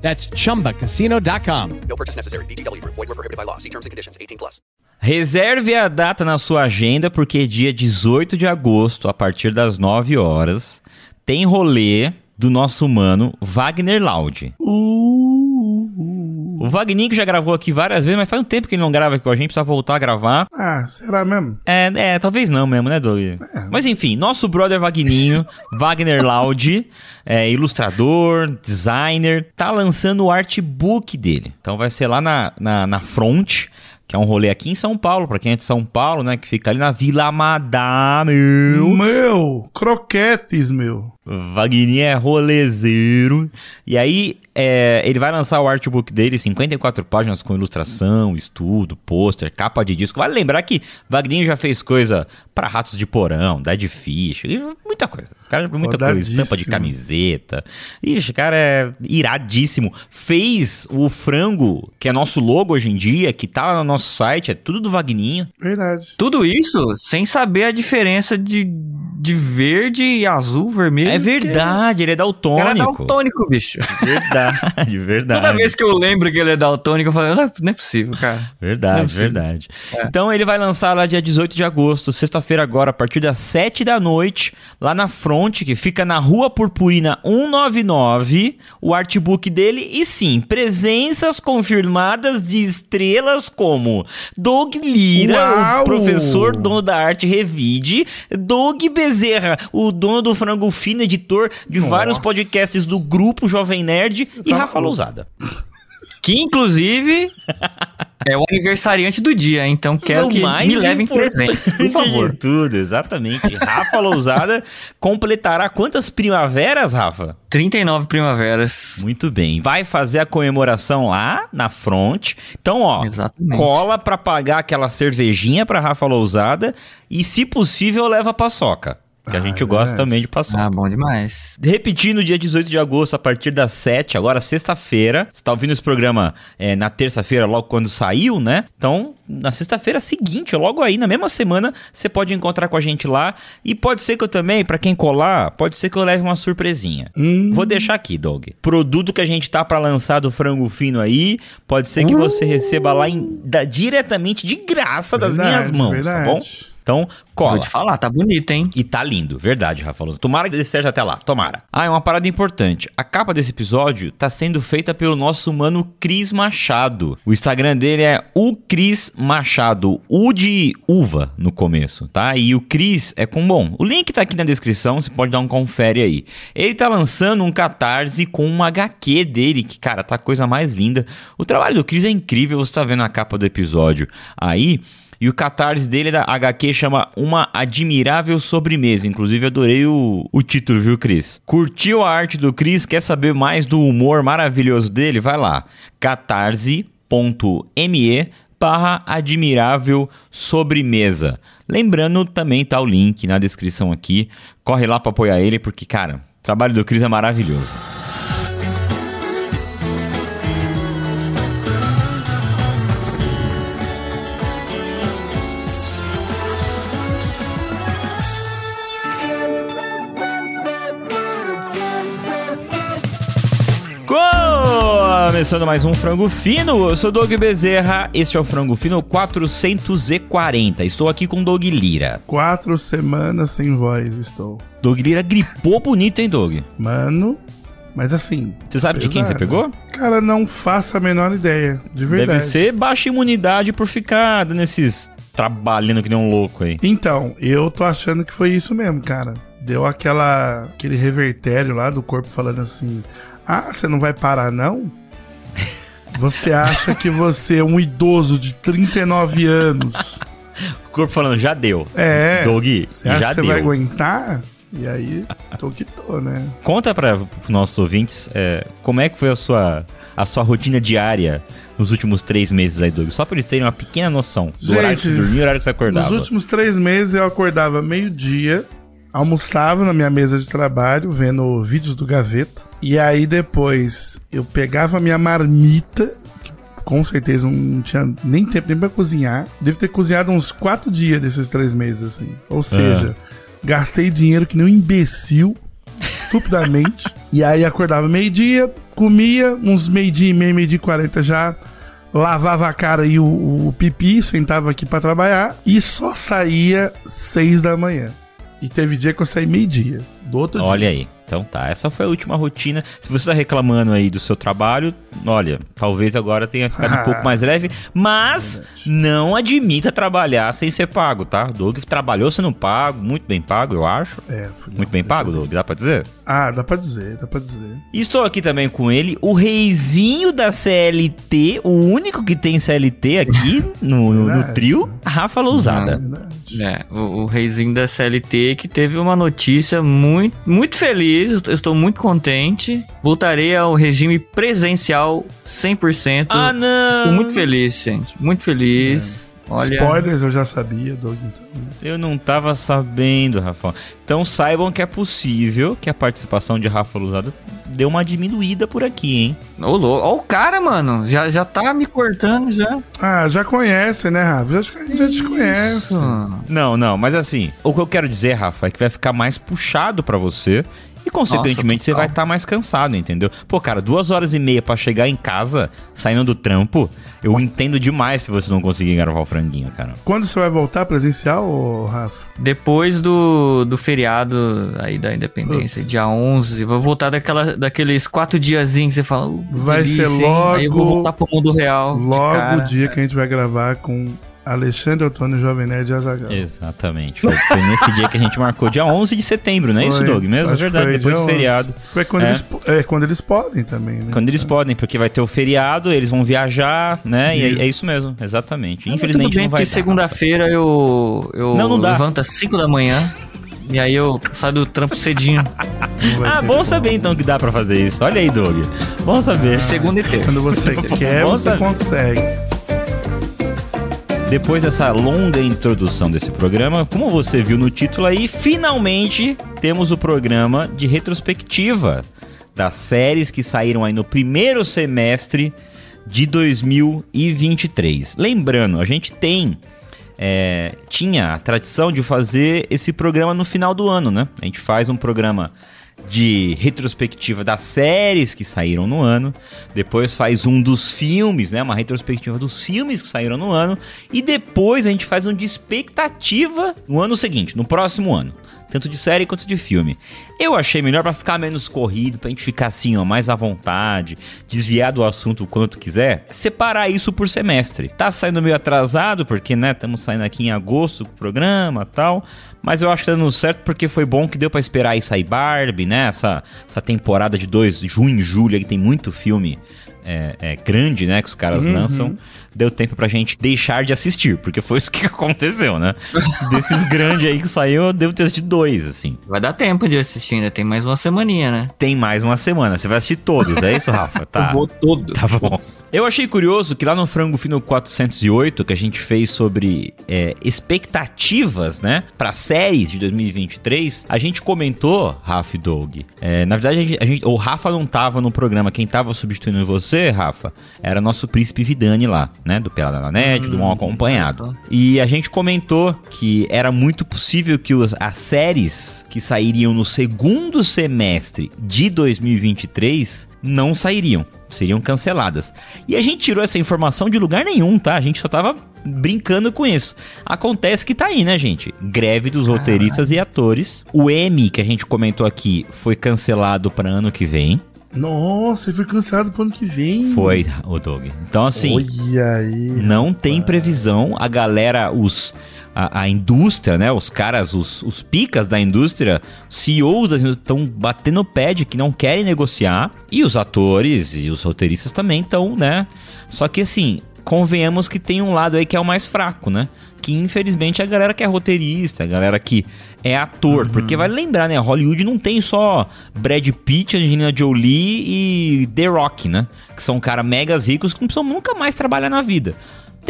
That's chumbacasino.com. No purchase necessary. VGW Group. Void where prohibited by law. See terms and conditions. 18 plus. Reserve a data na sua agenda, porque dia 18 de agosto, a partir das 9 horas, tem rolê do nosso mano Wagner Loud. O Wagner que já gravou aqui várias vezes, mas faz um tempo que ele não grava aqui com a gente, precisa voltar a gravar. Ah, será mesmo? É, é, talvez não mesmo, né, Doug? Mas enfim, nosso brother Vagninho, Wagner Loud, é, ilustrador, designer, tá lançando o artbook dele. Então vai ser lá na, na, na Front, que é um rolê aqui em São Paulo, pra quem é de São Paulo, né, que fica ali na Vila Madame. Meu, croquetes, meu. Wagner é rolezeiro. E aí, é, ele vai lançar o artbook dele, 54 páginas com ilustração, estudo, pôster, capa de disco. Vale lembrar que Wagner já fez coisa para Ratos de Porão, Dead Fish, muita coisa. O cara, muita coisa, estampa de camiseta. Ixi, o cara é iradíssimo. Fez o frango, que é nosso logo hoje em dia, que tá no nosso site, é tudo do Vagninho. Verdade. Tudo isso sem saber a diferença de, de verde e azul, vermelho. É verdade, ele é O cara é daltônico. daltônico, bicho. Verdade, verdade. Toda vez que eu lembro que ele é daltônico, eu falo, não é, não é possível, cara. Não é Verdade, possível. verdade. Então ele vai lançar lá dia 18 de agosto, sexta-feira agora, a partir das 7 da noite, lá na Front, que fica na Rua Purpurina 199, o artbook dele. E sim, presenças confirmadas de estrelas como Doug Lira, Uau! o professor dono da arte Revide, Doug Bezerra, o dono do Frango Fino, editor de vários Nossa. podcasts do grupo Jovem Nerd, e Rafa. Lousada. Que, inclusive, é o aniversariante do dia, então quero O que mais me levem presentes, por favor. Tudo, exatamente. Rafa Lousada completará quantas primaveras, Rafa? 39 primaveras. Muito bem. Vai fazer a comemoração lá na front. Então, ó, Exatamente. cola pra pagar aquela cervejinha pra Rafa Lousada e, se possível, leva paçoca. Que a Ah, gente é gosta verdade. também de paçoca. Ah, bom demais. Repetindo, dia 18 de agosto, a partir das 7, agora sexta-feira. Você tá ouvindo esse programa é, na terça-feira, logo quando saiu, né? Então, na sexta-feira seguinte, logo aí, na mesma semana, você pode encontrar com a gente lá. E pode ser que eu também, pra quem colar, pode ser que eu leve uma surpresinha. Hum. Vou deixar aqui, Doug. Produto que a gente tá pra lançar do frango fino aí, pode ser que você receba lá em- da- diretamente de graça das Verdade, minhas mãos, tá bom? Então, cola. Vou te falar, tá bonito, hein? E tá lindo, verdade, Rafa Luz. Tomara que dê certo até lá, tomara. Ah, é uma parada importante. A capa desse episódio tá sendo feita pelo nosso mano Cris Machado. O Instagram dele é o Cris Machado, U de uva no começo, tá? E o Cris é com bom. O link tá aqui na descrição, você pode dar um confere aí. Ele tá lançando um catarse com uma HQ dele, que, cara, tá a coisa mais linda. O trabalho do Cris é incrível, você tá vendo a capa do episódio aí. E o catarse dele da HQ chama Uma Admirável Sobremesa. Inclusive, adorei o, o título, viu, Cris? Curtiu a arte do Cris? Quer saber mais do humor maravilhoso dele? Vai lá, catarse.me barra admirável sobremesa. Lembrando, também tá o link na descrição aqui. Corre lá pra apoiar ele, porque, cara, o trabalho do Cris é maravilhoso. Começando mais um Frango Fino, eu sou Doug Bezerra, este é o Frango Fino 440. Estou aqui com Doug Lira. Quatro semanas sem voz estou. Doug Lira gripou bonito, hein, Doug? Mano, Mas assim. Você sabe de quem você pesado. pegou? Cara, não faço a menor ideia. De verdade. Deve ser baixa imunidade por ficar dando esses trabalhando que nem um louco aí. Então, eu tô achando que foi isso mesmo, cara. Deu aquela aquele revertério lá do corpo falando assim: "Ah, você não vai parar não?" Você acha que você é um idoso de 39 anos? O corpo falando, já deu. É. Doug, Você acha já que você deu. vai aguentar? E aí, tô que tô, né? Conta para os nossos ouvintes é, como é que foi a sua, a sua rotina diária nos últimos três meses aí, Doug. Só para eles terem uma pequena noção do horário que você Gente, dormia e horário que você acordava. Nos últimos três meses eu acordava meio-dia, almoçava na minha mesa de trabalho, vendo vídeos do Gaveta. E aí depois eu pegava a minha marmita, que com certeza não tinha nem tempo nem pra cozinhar. Devo ter cozinhado uns quatro dias desses três meses, assim. Ou seja, gastei dinheiro que nem um imbecil, estupidamente. e aí acordava meio-dia, comia, uns meio-dia e meio, meio-dia e quarenta já lavava a cara e o, o pipi, sentava aqui pra trabalhar e só saía seis da manhã. E teve dia que eu saí meio-dia, do outro Olha dia. aí. Então tá, essa foi a última rotina. Se você tá reclamando aí do seu trabalho, olha, talvez agora tenha ficado um pouco mais leve, mas não admita trabalhar sem ser pago, tá? O Doug trabalhou sendo pago, muito bem pago, eu acho. É, foi- Muito bem pago. Doug, dá pra dizer? Ah, dá pra dizer, dá pra dizer. E Estou aqui também com ele, o reizinho da CLT, o único que tem CLT aqui no, no- no trio, Rafa Lousada. É, o, o reizinho da CLT que teve uma notícia muito, muito feliz, eu estou muito contente. Voltarei ao regime presencial 100%. Ah, não! Estou muito feliz, gente. Muito feliz. Olha, Spoilers eu já sabia, Doug, então. Eu não tava sabendo, Rafa. Então saibam que é possível que a participação de Rafa Lousada dê uma diminuída por aqui, hein? ô louco. Ó o cara, mano. Já, já tá me cortando já. Ah, já conhece, né, Rafa? Já, a gente já te conhece. Não, não, mas assim, o que eu quero dizer, Rafa, é que vai ficar mais puxado pra você. E, consequentemente, você total. vai estar mais cansado, entendeu? Pô, cara, duas horas e meia pra chegar em casa, saindo do trampo, eu entendo demais se você não conseguir gravar o franguinho, cara. Quando você vai voltar presencial, Rafa? Depois do, do feriado aí da independência, dia 11, vou voltar daquela, daqueles quatro diazinhos que você fala. "Uh, Vai delícia, ser hein?" Aí eu vou logo- voltar pro mundo real. Logo o dia que a gente vai gravar com Alexandre Antônio Jovem Nerd e Azaghal. Exatamente. Foi, foi nesse dia que a gente marcou, dia 11 de setembro, não é isso. Doug? Mesmo? É verdade, depois do 11. feriado. Foi quando, É. eles, é, quando eles podem também, né? Quando eles podem, porque vai ter o feriado, eles vão viajar, né? E é- Isso. é isso mesmo, exatamente. Mas Infelizmente tudo bem, não vai porque segunda-feira eu, eu Não, não dá. levanto às 5 da manhã. E aí eu saio do trampo cedinho. Não Ah, bom saber então que dá pra fazer isso. Olha aí, Doug. Bom saber. Segunda e terça. Quando você quer, Bom você saber. consegue. Depois dessa longa introdução desse programa, como você viu no título aí, finalmente temos o programa de retrospectiva das séries que saíram aí no primeiro semestre de 2023. Lembrando, a gente tem é, tinha a tradição de fazer esse programa no final do ano, né? A gente faz um programa de retrospectiva das séries que saíram no ano, depois faz um dos filmes, né? Uma retrospectiva dos filmes que saíram no ano, e depois a gente faz um de expectativa no ano seguinte, no próximo ano. Tanto de série quanto de filme. Eu achei melhor pra ficar menos corrido, pra gente ficar assim, ó, mais à vontade, desviar do assunto o quanto quiser, separar isso por semestre. Tá saindo meio atrasado, porque, né, estamos saindo aqui em agosto com o programa e tal, mas eu acho que tá dando certo porque foi bom que deu pra esperar aí sair Barbie, né, essa, essa temporada de dois, junho e julho, aí que tem muito filme é, é, grande, né, que os caras lançam, deu tempo pra gente deixar de assistir, porque foi isso que aconteceu, né? Desses grandes aí que saiu, eu devo ter assistido dois, assim. Vai dar tempo de assistir ainda, tem mais uma semaninha, né? Tem mais uma semana, você vai assistir todos, é isso, Rafa? Tá. Eu vou todo. Tá bom. Eu achei curioso que lá no Frango Fino 408, que a gente fez sobre é, expectativas, né, para séries de 2023, a gente comentou, Rafa e Doug. é, na verdade, a gente, a gente- o Rafa não tava no programa, quem tava substituindo você, Rafa, era nosso príncipe Vidani lá, né, do Pelada na Net, do Mal Acompanhado. E a gente comentou que era muito possível que os- as séries que sairiam no segundo semestre de 2023 não sairiam, seriam canceladas. E a gente tirou essa informação de lugar nenhum, tá? A gente só tava brincando com isso. Acontece que tá aí, né, gente? Greve dos roteiristas e atores. O M que a gente comentou aqui foi cancelado para ano que vem. Nossa, ele foi cancelado pro ano que vem. Foi, o Doug. Então, assim, Olha aí. não tem previsão. A galera, os. A, a indústria, né? Os caras, os, os picas da indústria, CEOs das estão batendo o pé de que não querem negociar. E os atores e os roteiristas também estão, né? Só que assim, convenhamos que tem um lado aí que é o mais fraco, né? Que infelizmente é a galera que é roteirista, a galera que é ator. Porque vai lembrar, né? Hollywood não tem só Brad Pitt, Angelina Jolie e The Rock, né? Que são caras megas ricos que não precisam nunca mais trabalhar na vida.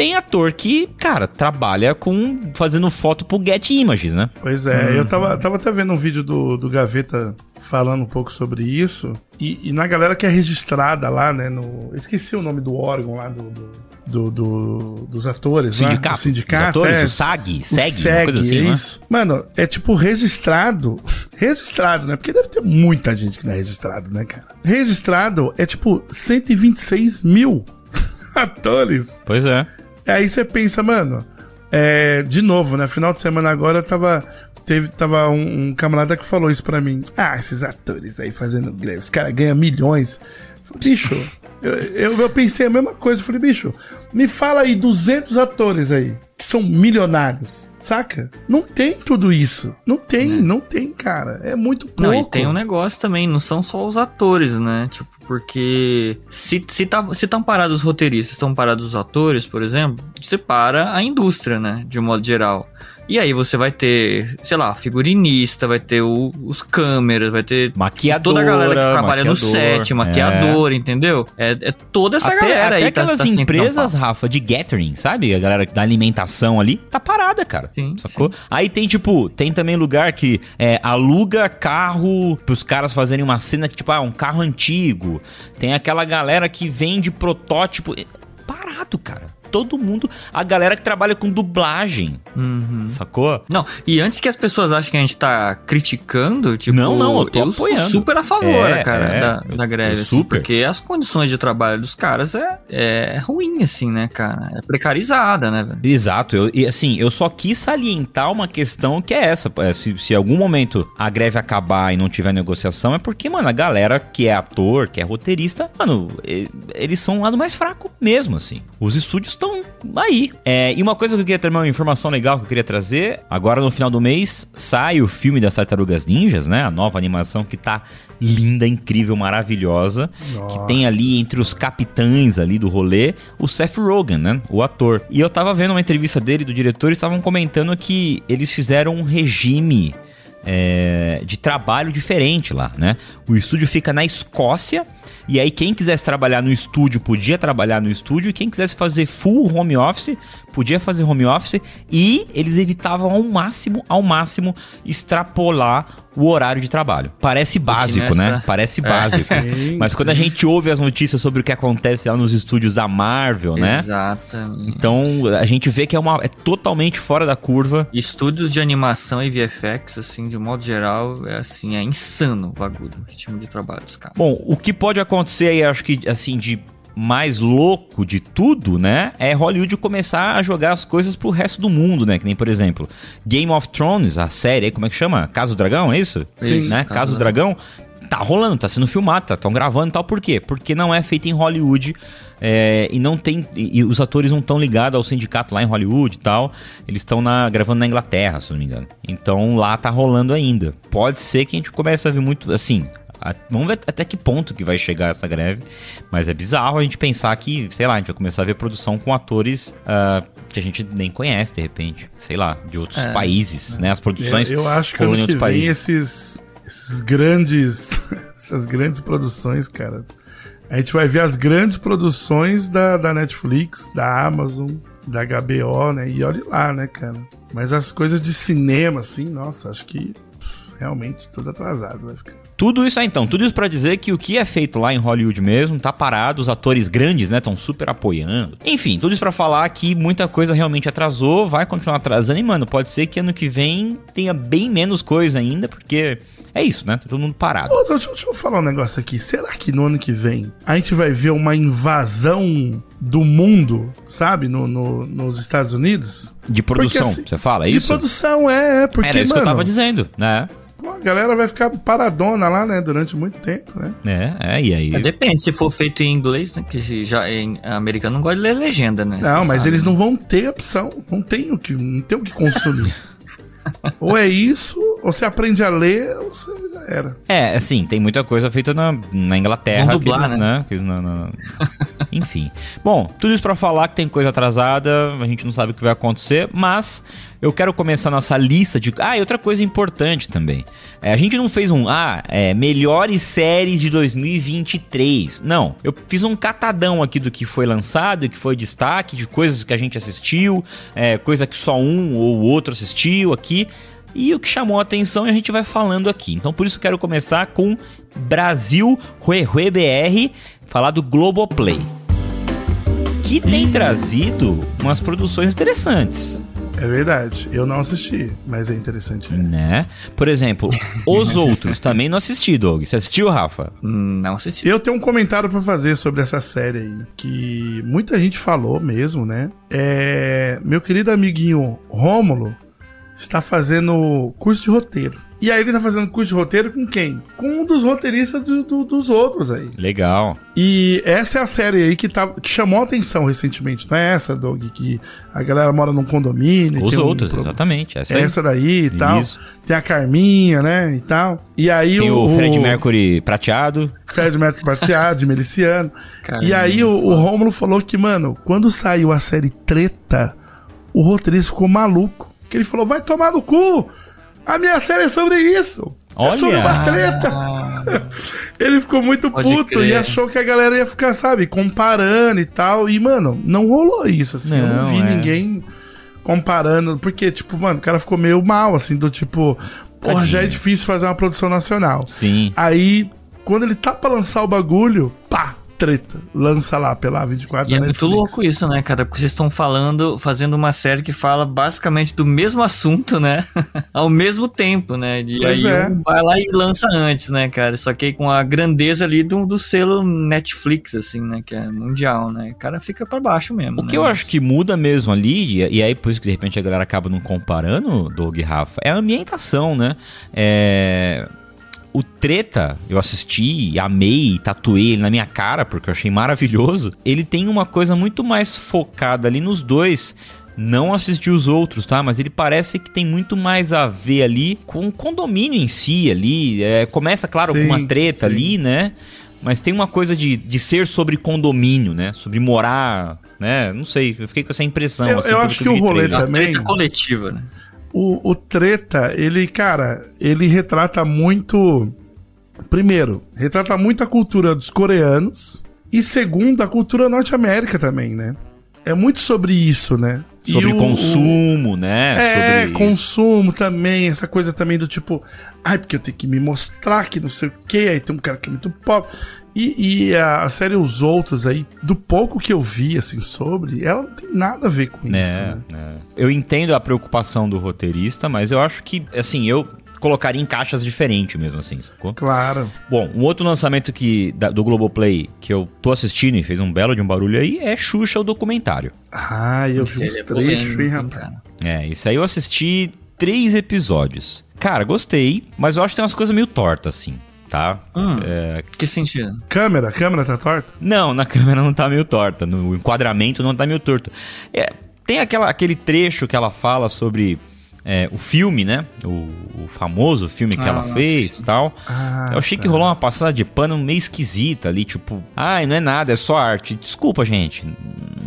Tem ator que, cara, trabalha com fazendo foto pro Get Images, né? Pois é, eu tava, tava até vendo um vídeo do, do Gaveta falando um pouco sobre isso. E, e na galera que é registrada lá, né? No, esqueci o nome do órgão lá do, do, do- do- dos atores. lá, Sindicato. o sindicato. Os atores, é. o SAG, SEG, uma coisa assim, é né? isso. Mano, é tipo registrado. Registrado, né? Porque deve ter muita gente que não é registrado, né, cara? Registrado é tipo 126 mil atores. Pois é. Aí você pensa, mano, é, de novo, né? Final de semana agora tava. Teve, tava um, um camarada que falou isso pra mim. Ah, esses atores aí fazendo greve, os caras ganham milhões. Bicho, eu, eu, eu pensei a mesma coisa. Eu falei, bicho, me fala aí 200 atores aí que são milionários, saca? Não tem tudo isso. Não tem, não tem, cara. É muito pouco. Não, e tem um negócio também, não são só os atores, né? Tipo, porque se, se, tá, se tão parados os roteiristas, estão parados os atores, por exemplo, você para a indústria, né? De um modo geral. E aí você vai ter, sei lá, figurinista, vai ter o- os câmeras, vai ter Maquiadora, toda a galera que trabalha no set, maquiador, entendeu? É, é toda essa até galera até aí tá- aquelas tá sem empresas. Rafa, de Gathering, sabe? A galera da alimentação ali, tá parada, cara. Sim, Sacou? Aí tem, tipo, tem também lugar que é, aluga carro pros caras fazerem uma cena que, tipo, ah, um carro antigo. Tem aquela galera que vende protótipo. É Parado, cara. Todo mundo. A galera que trabalha com dublagem, Uhum. sacou? Não, e antes que as pessoas achem que a gente tá criticando, tipo, Não, não, eu tô sou apoiando. super a favor, É, cara, é, da, eu- da greve, eu assim, super. porque as condições de trabalho dos caras é, é ruim, assim, né, cara? É precarizada, né, velho? Exato, eu, e assim, eu só quis salientar uma questão que é essa. é, se, se em algum momento a greve acabar e não tiver negociação, é porque, mano, a galera que é ator, que é roteirista, mano, eles são o lado mais fraco mesmo, assim. Os estúdios estão aí. É, e uma coisa que eu queria ter uma informação legal que eu queria trazer, agora no final do mês sai o filme das Tartarugas Ninjas, né? A nova animação que tá linda, incrível, maravilhosa. Que tem ali entre os capitães ali do rolê o Seth Rogen, né? O ator. E eu tava vendo uma entrevista dele, do diretor, e estavam comentando que eles fizeram um regime é, de trabalho diferente lá, né? O estúdio fica na Escócia. E aí, quem quisesse trabalhar no estúdio podia trabalhar no estúdio, e quem quisesse fazer full home office podia fazer home office, e eles evitavam ao máximo, ao máximo, extrapolar o horário de trabalho. Parece básico, nessa- né? Parece básico. Sim, Mas quando a gente ouve as notícias sobre o que acontece lá nos estúdios da Marvel, né? Exatamente. Então a gente vê que é, uma, é totalmente fora da curva. Estúdios de animação e VFX, assim, de um modo geral, é assim, é insano o bagulho, o ritmo de trabalho dos caras. Bom, o que pode acontecer aí, acho que assim, de mais louco de tudo, né? É Hollywood começar a jogar as coisas pro resto do mundo, né? Que nem, por exemplo, Game of Thrones, a série como é que chama? Casa do Dragão, é isso? Sim. Né? Casa do Dragão. Tá rolando, tá sendo filmado, tá, tão gravando e tal. Por quê? Porque não é feito em Hollywood é, e não tem. E, e os atores não estão ligados ao sindicato lá em Hollywood e tal. Eles estão gravando na Inglaterra, se não me engano. Então lá tá rolando ainda. Pode ser que a gente comece a ver muito. Assim, a- vamos ver até que ponto que vai chegar essa greve. Mas é bizarro a gente pensar que, sei lá, a gente vai começar a ver produção com atores ah, que a gente nem conhece, de repente. Sei lá, de outros É. países, né? As produções Eu, eu acho que ano que outros vem países. esses, esses grandes. essas grandes produções, cara. A gente vai ver as grandes produções da, da Netflix, da Amazon, da HBO, né? E olhe lá, né, cara. Mas as coisas de cinema, assim, nossa, acho que pff, realmente tudo atrasado vai ficar. Tudo isso aí, então, tudo isso pra dizer que o que é feito lá em Hollywood mesmo tá parado, os atores grandes, né, estão super apoiando. Enfim, tudo isso pra falar que muita coisa realmente atrasou, vai continuar atrasando e, mano, pode ser que ano que vem tenha bem menos coisa ainda, porque é isso, né? Tá todo mundo parado. Ô, deixa, deixa eu falar um negócio aqui. Será que no ano que vem a gente vai ver uma invasão do mundo, sabe, no, no- nos Estados Unidos? De produção, assim, você fala, é de isso? produção, é, é, porque, Era isso mano, que eu tava dizendo, né? Pô, a galera vai ficar paradona lá, né? Durante muito tempo, né? É, é, e aí. Mas depende, se for feito em inglês, né? Que se já em americano não gosta de ler legenda, né? Não, mas sabe, eles né? não vão ter opção. Não tem o que, não tem o que consumir. ou é isso, ou você aprende a ler, ou você já era. É, assim, tem muita coisa feita na, na Inglaterra. Vão dublar, que eles, né? que eles não- não- Enfim. Bom, tudo isso pra falar que tem coisa atrasada, a gente não sabe o que vai acontecer, mas eu quero começar nossa lista de. Ah, e outra coisa importante também. É, a gente não fez um. Ah, é, melhores séries de 2023. Não. Eu fiz um catadão aqui do que foi lançado e que foi destaque, de coisas que a gente assistiu, é, coisa que só um ou outro assistiu aqui. E o que chamou a atenção e a gente vai falando aqui. Então por isso eu quero começar com Brasil Rue Rue BR, falar do Globoplay. Que tem trazido umas produções interessantes, É verdade. Eu não assisti, mas é interessante. né? Por exemplo, Os Outros, também não assisti, Doug. Você assistiu, Rafa? Não assisti. Eu tenho um comentário pra fazer sobre essa série aí, que muita gente falou mesmo, né? É, meu querido amiguinho Rômulo está fazendo curso de roteiro. E aí ele tá fazendo curso de roteiro com quem? Com um dos roteiristas do- do- dos outros aí. Legal. E essa é a série aí que, tá, que chamou a atenção recentemente. Não é essa, Doug? Que a galera mora num condomínio. e Os tem um Outros, pro- exatamente. Essa. Essa daí e tal. Isso. Tem a Carminha, né? E tal. E aí Tem o Fred Mercury prateado. Fred Mercury prateado, de Meliciano. Caramba, e aí o, o Rômulo falou que, mano, quando saiu a série Treta, o roteirista ficou maluco. Que ele falou, vai tomar no cu! A minha série é sobre isso! Olha! É sobre uma treta! Ah, Ele ficou muito Pode puto crer. e achou que a galera ia ficar, sabe, comparando e tal. E, mano, não rolou isso, assim. eu não Não, vi é. ninguém comparando. Porque, tipo, mano, o cara ficou meio mal, assim, do tipo, porra, já é difícil fazer uma produção nacional. Sim. Aí, quando ele tá pra lançar o bagulho, pá, treta. Lança lá pela A24 E é da muito Netflix. louco isso, né, cara? Porque vocês estão falando, fazendo uma série que fala basicamente do mesmo assunto, né? Ao mesmo tempo, né? E Pois aí é. um vai lá e lança antes, né, cara? Só que aí com a grandeza ali do, do selo Netflix, assim, né? Que é mundial, né? O cara fica pra baixo mesmo. O né? que eu acho que muda mesmo ali, e e aí por isso que de repente a galera acaba não comparando, Doug e Rafa, é a ambientação, né? É... O Treta, eu assisti, amei, tatuei ele na minha cara, porque eu achei maravilhoso. Ele tem uma coisa muito mais focada ali nos dois. Não assisti os outros, tá? Mas ele parece que tem muito mais a ver ali com o condomínio em si ali. É, começa, claro, Sim, com uma treta sim. ali, né? Mas tem uma coisa de, de ser sobre condomínio, né? Sobre morar, né? Não sei, eu fiquei com essa impressão. Eu- assim, eu acho eu que o rolê trailer. É também- treta coletiva, né? O, o Treta, ele, cara, ele retrata muito. Primeiro, retrata muito a cultura dos coreanos. E segundo, a cultura norte-américa também, né? É muito sobre isso, né? Sobre o- consumo, né? É, sobre consumo também, essa coisa também do tipo, ai, porque eu tenho que me mostrar que não sei o que, aí tem um cara que é muito pobre. E, e a, a série Os Outros aí, do pouco que eu vi, assim, sobre, ela não tem nada a ver com isso, né, né? né. Eu entendo a preocupação do roteirista, mas eu acho que, assim, eu colocaria em caixas diferentes mesmo, assim, sacou? Claro. Bom, um outro lançamento que, da- do Globoplay que eu tô assistindo e fez um belo de um barulho aí é Xuxa, o documentário. Ah, eu vi uns é trechos, hein, rapaz. É, isso aí eu assisti três episódios. Cara, gostei, mas eu acho que tem umas coisas meio tortas, assim, tá? Hum, É, Que sentido? Câmera, a câmera tá torta? Não, na câmera não tá meio torta, no enquadramento não tá meio torto. É, tem aquela, aquele trecho que ela fala sobre é, o filme, né? O, o famoso filme que Ah, ela fez e tal. Ah, Eu achei tá. que rolou uma passada de pano meio esquisita ali, tipo, ai, não é nada, é só arte. Desculpa, gente.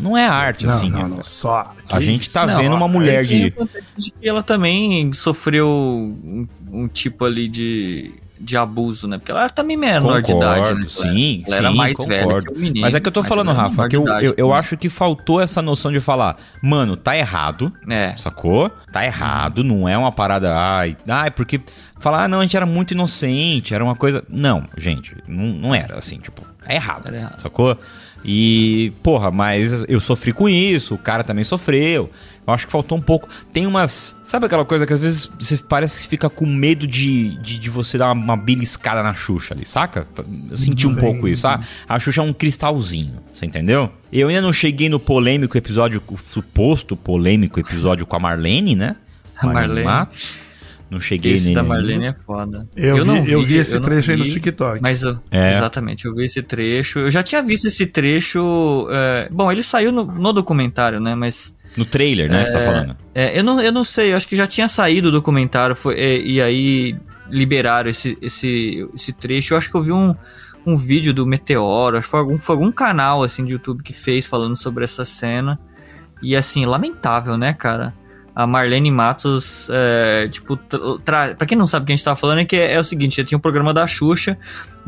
Não é arte, Não, assim. não, é- não, só. A que gente tá Não, vendo uma mulher de. de que ela também sofreu um, um tipo ali de, de abuso, né? Porque ela era também menor de idade, né? sim, ela era sim, mais concordo. velha menino. Mas é que eu tô falando, era Rafa, que eu, idade eu, eu acho que faltou essa noção de falar, mano, tá errado, É. sacou? Tá errado, não é uma parada, ai, ai, porque falar, ah, não, a gente era muito inocente, era uma coisa. Não, gente, não, não era assim, tipo, tá errado, Era errado. sacou? E, porra, mas eu sofri com isso, o cara também sofreu. Eu acho que faltou um pouco. Tem umas. Sabe aquela coisa que às vezes você parece que fica com medo de, de, de você dar uma, uma beliscada na Xuxa ali, saca? Eu senti um Sim. pouco isso, ah, a Xuxa é um cristalzinho, você entendeu? Eu ainda não cheguei no polêmico episódio, o suposto polêmico episódio com a Marlene, né? A Marlene. Matos. Não cheguei Esse nele. da ainda. Marlene é foda. Eu, vi, eu vi esse eu não trecho aí no vi, TikTok. Mas eu- É. exatamente, eu vi esse trecho. Eu já tinha visto esse trecho. é, bom, ele saiu no, no documentário, né? Mas No trailer, né? Você tá falando. é, eu, não, eu não sei, eu acho que já tinha saído o documentário foi, é, e aí liberaram esse, esse, esse trecho. Eu acho que eu vi um, um vídeo do Meteoro, acho que foi algum, foi algum canal assim de YouTube que fez falando sobre essa cena. E assim, lamentável, né, cara? A Marlene Matos, é, tipo, tra pra quem não sabe o que a gente tava falando, é que é, é o seguinte: já tinha um programa da Xuxa,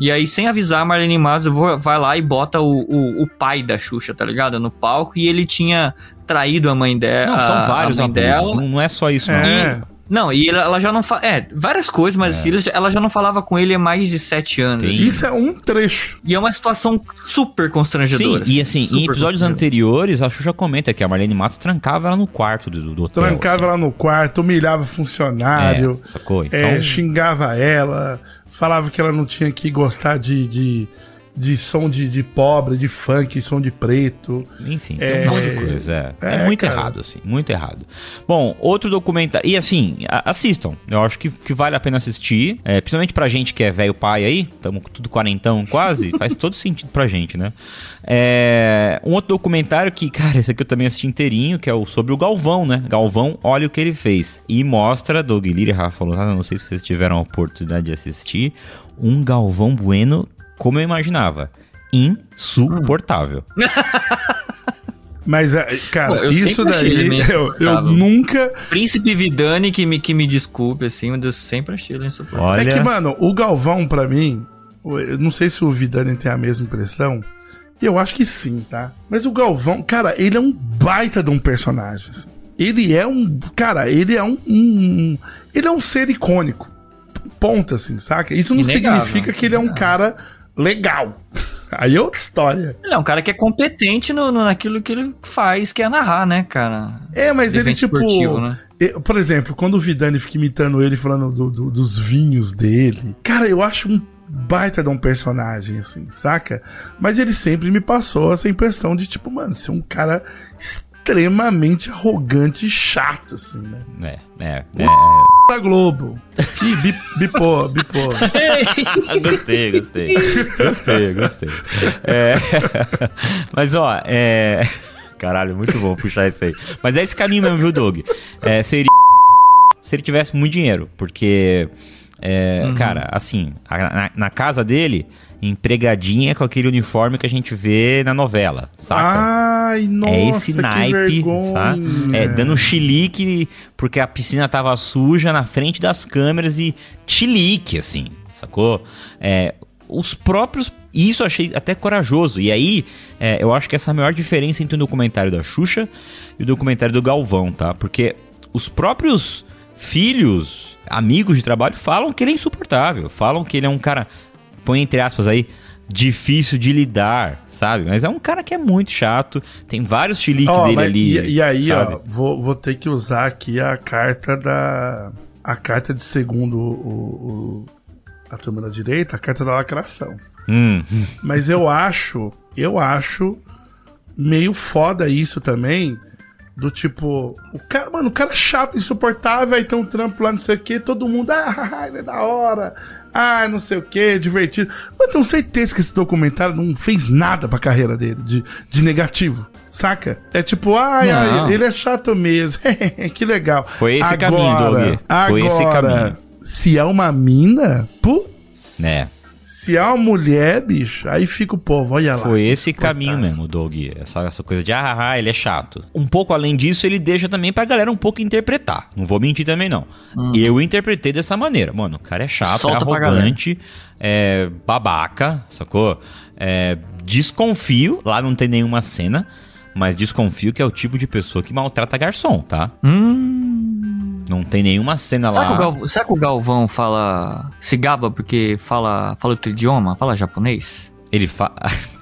e aí, sem avisar, a Marlene Matos vou- vai lá e bota o, o, o pai da Xuxa, tá ligado? No palco, e ele tinha traído a mãe dela. Não, são vários a mãe abusos. dela. Não, é só isso, não. É. Não, e ela, ela já não fala. É, várias coisas, mas assim, eles- ela já não falava com ele há mais de sete anos. Sim. Isso é um trecho. E é uma situação super Sim, constrangedora. e assim, super em episódios anteriores, a Xuxa comenta que a Marlene Matos trancava ela no quarto do, do hotel. Trancava assim. ela no quarto, humilhava funcionário, É, sacou? Então, é, xingava ela, falava que ela não tinha que gostar de, de, de som de, de pobre, de funk, som de preto. enfim, tem É, um monte de coisa. É, é é, muito cara. errado, assim, muito errado. Bom, outro documentário. E assim, assistam. Eu acho que, que vale a pena assistir. É, principalmente pra gente que é velho pai aí, estamos tudo quarentão quase, faz todo sentido pra gente, né? É, um outro documentário que, cara, esse aqui eu também assisti inteirinho, que é o sobre o Galvão, né? Galvão, olha o que ele fez. E mostra, Doug Lira e Rafa Lousada, não sei se vocês tiveram a oportunidade de assistir, um Galvão Bueno como eu imaginava. Insuportável. Mas, é, cara, Pô, isso daí, eu, eu nunca. Príncipe Vidani, que me, que me desculpe, assim, mas eu sempre achei ele insuportável. Olha, É que, mano, o Galvão, pra mim, eu não sei se o Vidani tem a mesma impressão. Eu acho que sim, tá? Mas o Galvão, cara, ele é um baita de um personagem. assim. Ele é um. Cara, ele é um. um- ele é um ser icônico. Ponto, assim, saca? Isso não Inegável, significa que ele é um cara legal. Aí é outra história. Ele é um cara que é competente no, no- naquilo que ele faz, que é narrar, né, cara? É, mas ele, tipo. né? eu- por exemplo, quando o Vidani fica imitando ele, falando do- do- dos vinhos dele. Cara, eu acho um baita de um personagem, assim, saca? Mas ele sempre me passou essa impressão de, tipo, mano, ser um cara extremamente arrogante e chato, assim, né? É, é, é. Da Globo. Ih, bip, bipou, bipou. gostei, gostei. Gostei, gostei. É, Mas, ó, é. Caralho, muito bom puxar isso aí. Mas é esse caminho mesmo, viu, Doug? É, seria. Se ele tivesse muito dinheiro, porque. é, Uhum. Cara, assim, a- na, na casa dele, empregadinha com aquele uniforme que a gente vê na novela, saca? Ai, nossa, é esse naipe, sabe? É, dando chilique porque a piscina tava suja na frente das câmeras e chilique, assim, sacou? É, os próprios. E isso eu achei até corajoso. E aí, é, eu acho que essa é a maior diferença entre o documentário da Xuxa e o documentário do Galvão, tá? Porque os próprios filhos, amigos de trabalho, falam que ele é insuportável. Falam que ele é um cara, põe entre aspas aí, difícil de lidar, sabe? Mas é um cara que é muito chato. Tem vários chiliques Ó, dele ali. E, e aí, sabe? ó, vou, vou ter que usar aqui a carta da. A carta de segundo o, o- a turma da direita, a carta da lacração. Hum, Mas eu acho, eu acho meio foda isso também. Do tipo, o cara, mano, o cara chato, insuportável, aí tem um trampo lá, não sei o que, todo mundo, ah, ele é da hora, ah, não sei o que, divertido. Mas tenho certeza que esse documentário não fez nada pra carreira dele, de, de negativo, saca? É tipo, Não. ai, ele é chato mesmo, que legal. Foi esse caminho, Doug. Foi esse agora, caminho. Se é uma mina, putz, né? Se é uma mulher, bicho, aí fica o povo, olha lá. Foi esse caminho mesmo, Doug. Essa, essa coisa de, ah, ah, ele é chato. Um pouco além disso, ele deixa também pra galera um pouco interpretar. Não vou mentir também, não. Eu interpretei dessa maneira. Mano, o cara é chato, Solta é arrogante, é babaca, sacou? É, desconfio, lá não tem nenhuma cena, mas desconfio que é o tipo de pessoa que maltrata garçom, tá? Hum. Não tem nenhuma cena Será lá. que, o Galvão, será que o Galvão fala. se gaba porque fala, fala outro idioma? Fala japonês? Ele fala.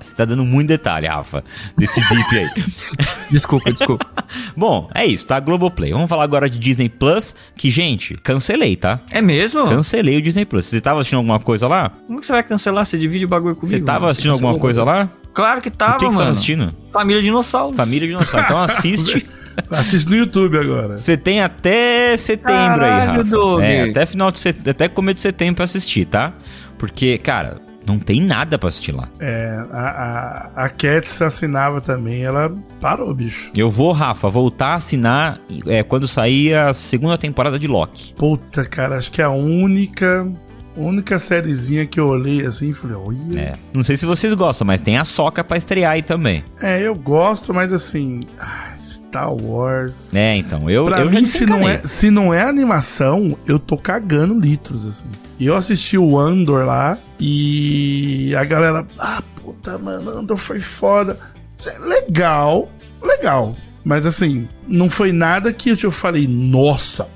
Você tá dando muito detalhe, Rafa, desse bip aí. Desculpa, desculpa. Bom, é isso, tá? Globoplay. Vamos falar agora de Disney Plus, que, gente, cancelei, tá? É mesmo? Cancelei o Disney Plus. Você tava assistindo alguma coisa lá? Como que você vai cancelar? Você divide o bagulho comigo? Você tava mano? assistindo cancelou alguma o coisa lá? Claro que o tava, que, que você mano. tava assistindo? Família Dinossauro. Família Dinossauro. Então assiste. Assiste no YouTube agora. Você tem até setembro aí, Caralho, Rafa. Doug. É, até final de set... até começo de setembro pra assistir, tá? Porque, cara, não tem nada pra assistir lá. É, a, a, a Cats assinava também, ela parou, bicho. Eu vou, Rafa, voltar a assinar é, quando sair a segunda temporada de Loki. Puta, cara, acho que é a única. Única sériezinha que eu olhei assim e falei, olha. É. Não sei se vocês gostam, mas tem a Soca pra estrear aí também. É, eu gosto, mas assim. ah, Star Wars. É, então, eu, pra eu mim, se não, é, se não é animação, eu tô cagando litros, assim. Eu assisti o Andor lá e a galera, ah, puta, mano, Andor foi foda. É Legal, legal. Mas assim, não foi nada que eu falei, nossa,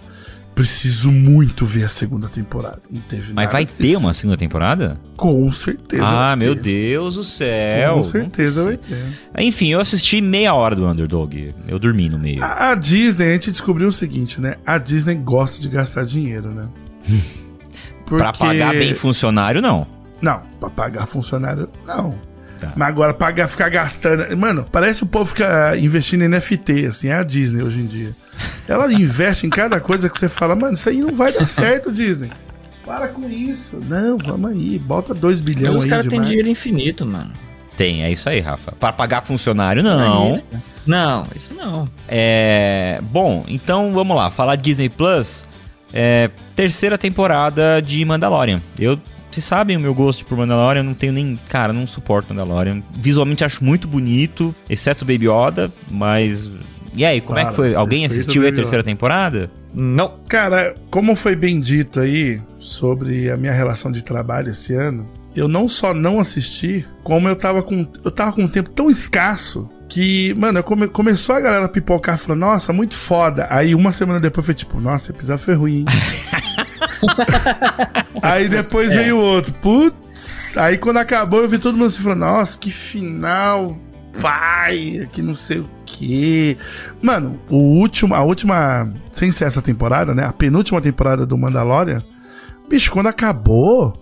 preciso muito ver a segunda temporada. Não teve Mas nada vai disso. ter uma segunda temporada? Com certeza. ah, meu. Deus do céu. Com certeza vai ter. Enfim, eu assisti meia hora do Underdog. Eu dormi no meio. A, a Disney, a gente descobriu o seguinte, né? A Disney gosta de gastar dinheiro, né? Pra pagar bem funcionário, não. Não, pra pagar funcionário, não. Tá. Mas agora pagar, ficar gastando. Mano, parece o povo ficar investindo em NFT, assim, é a Disney hoje em dia. Ela investe em cada coisa que você fala, mano, isso aí não vai dar certo, Disney. Para com isso. Não, vamos aí, bota 2 bilhões Os aí caras de têm dinheiro infinito, mano. Tem, é isso aí, Rafa. Pra pagar funcionário, não. É isso. Não, isso não. É. Bom, então vamos lá. Falar de Disney Plus. É, terceira temporada de Mandalorian. Eu. Vocês sabem o meu gosto por Mandalorian, eu não tenho nem. Cara, não suporto Mandalorian. Visualmente acho muito bonito, exceto o Baby Yoda, mas. E aí, como é Para, que foi? Alguém assistiu a terceira temporada? Não. Cara, como foi bem dito aí sobre a minha relação de trabalho esse ano, eu não só não assisti, como eu tava com eu tava com um tempo tão escasso que, mano, come- começou a galera pipocar falando, nossa, muito foda. Aí uma semana depois foi tipo, nossa, esse episódio foi ruim. hein?" aí depois veio o outro, putz. Aí quando acabou eu vi todo mundo assim falando, nossa, que final, pai, que não sei o que. Mano, o último, a última, sem ser essa temporada, né? A penúltima temporada do Mandalorian, bicho, quando acabou,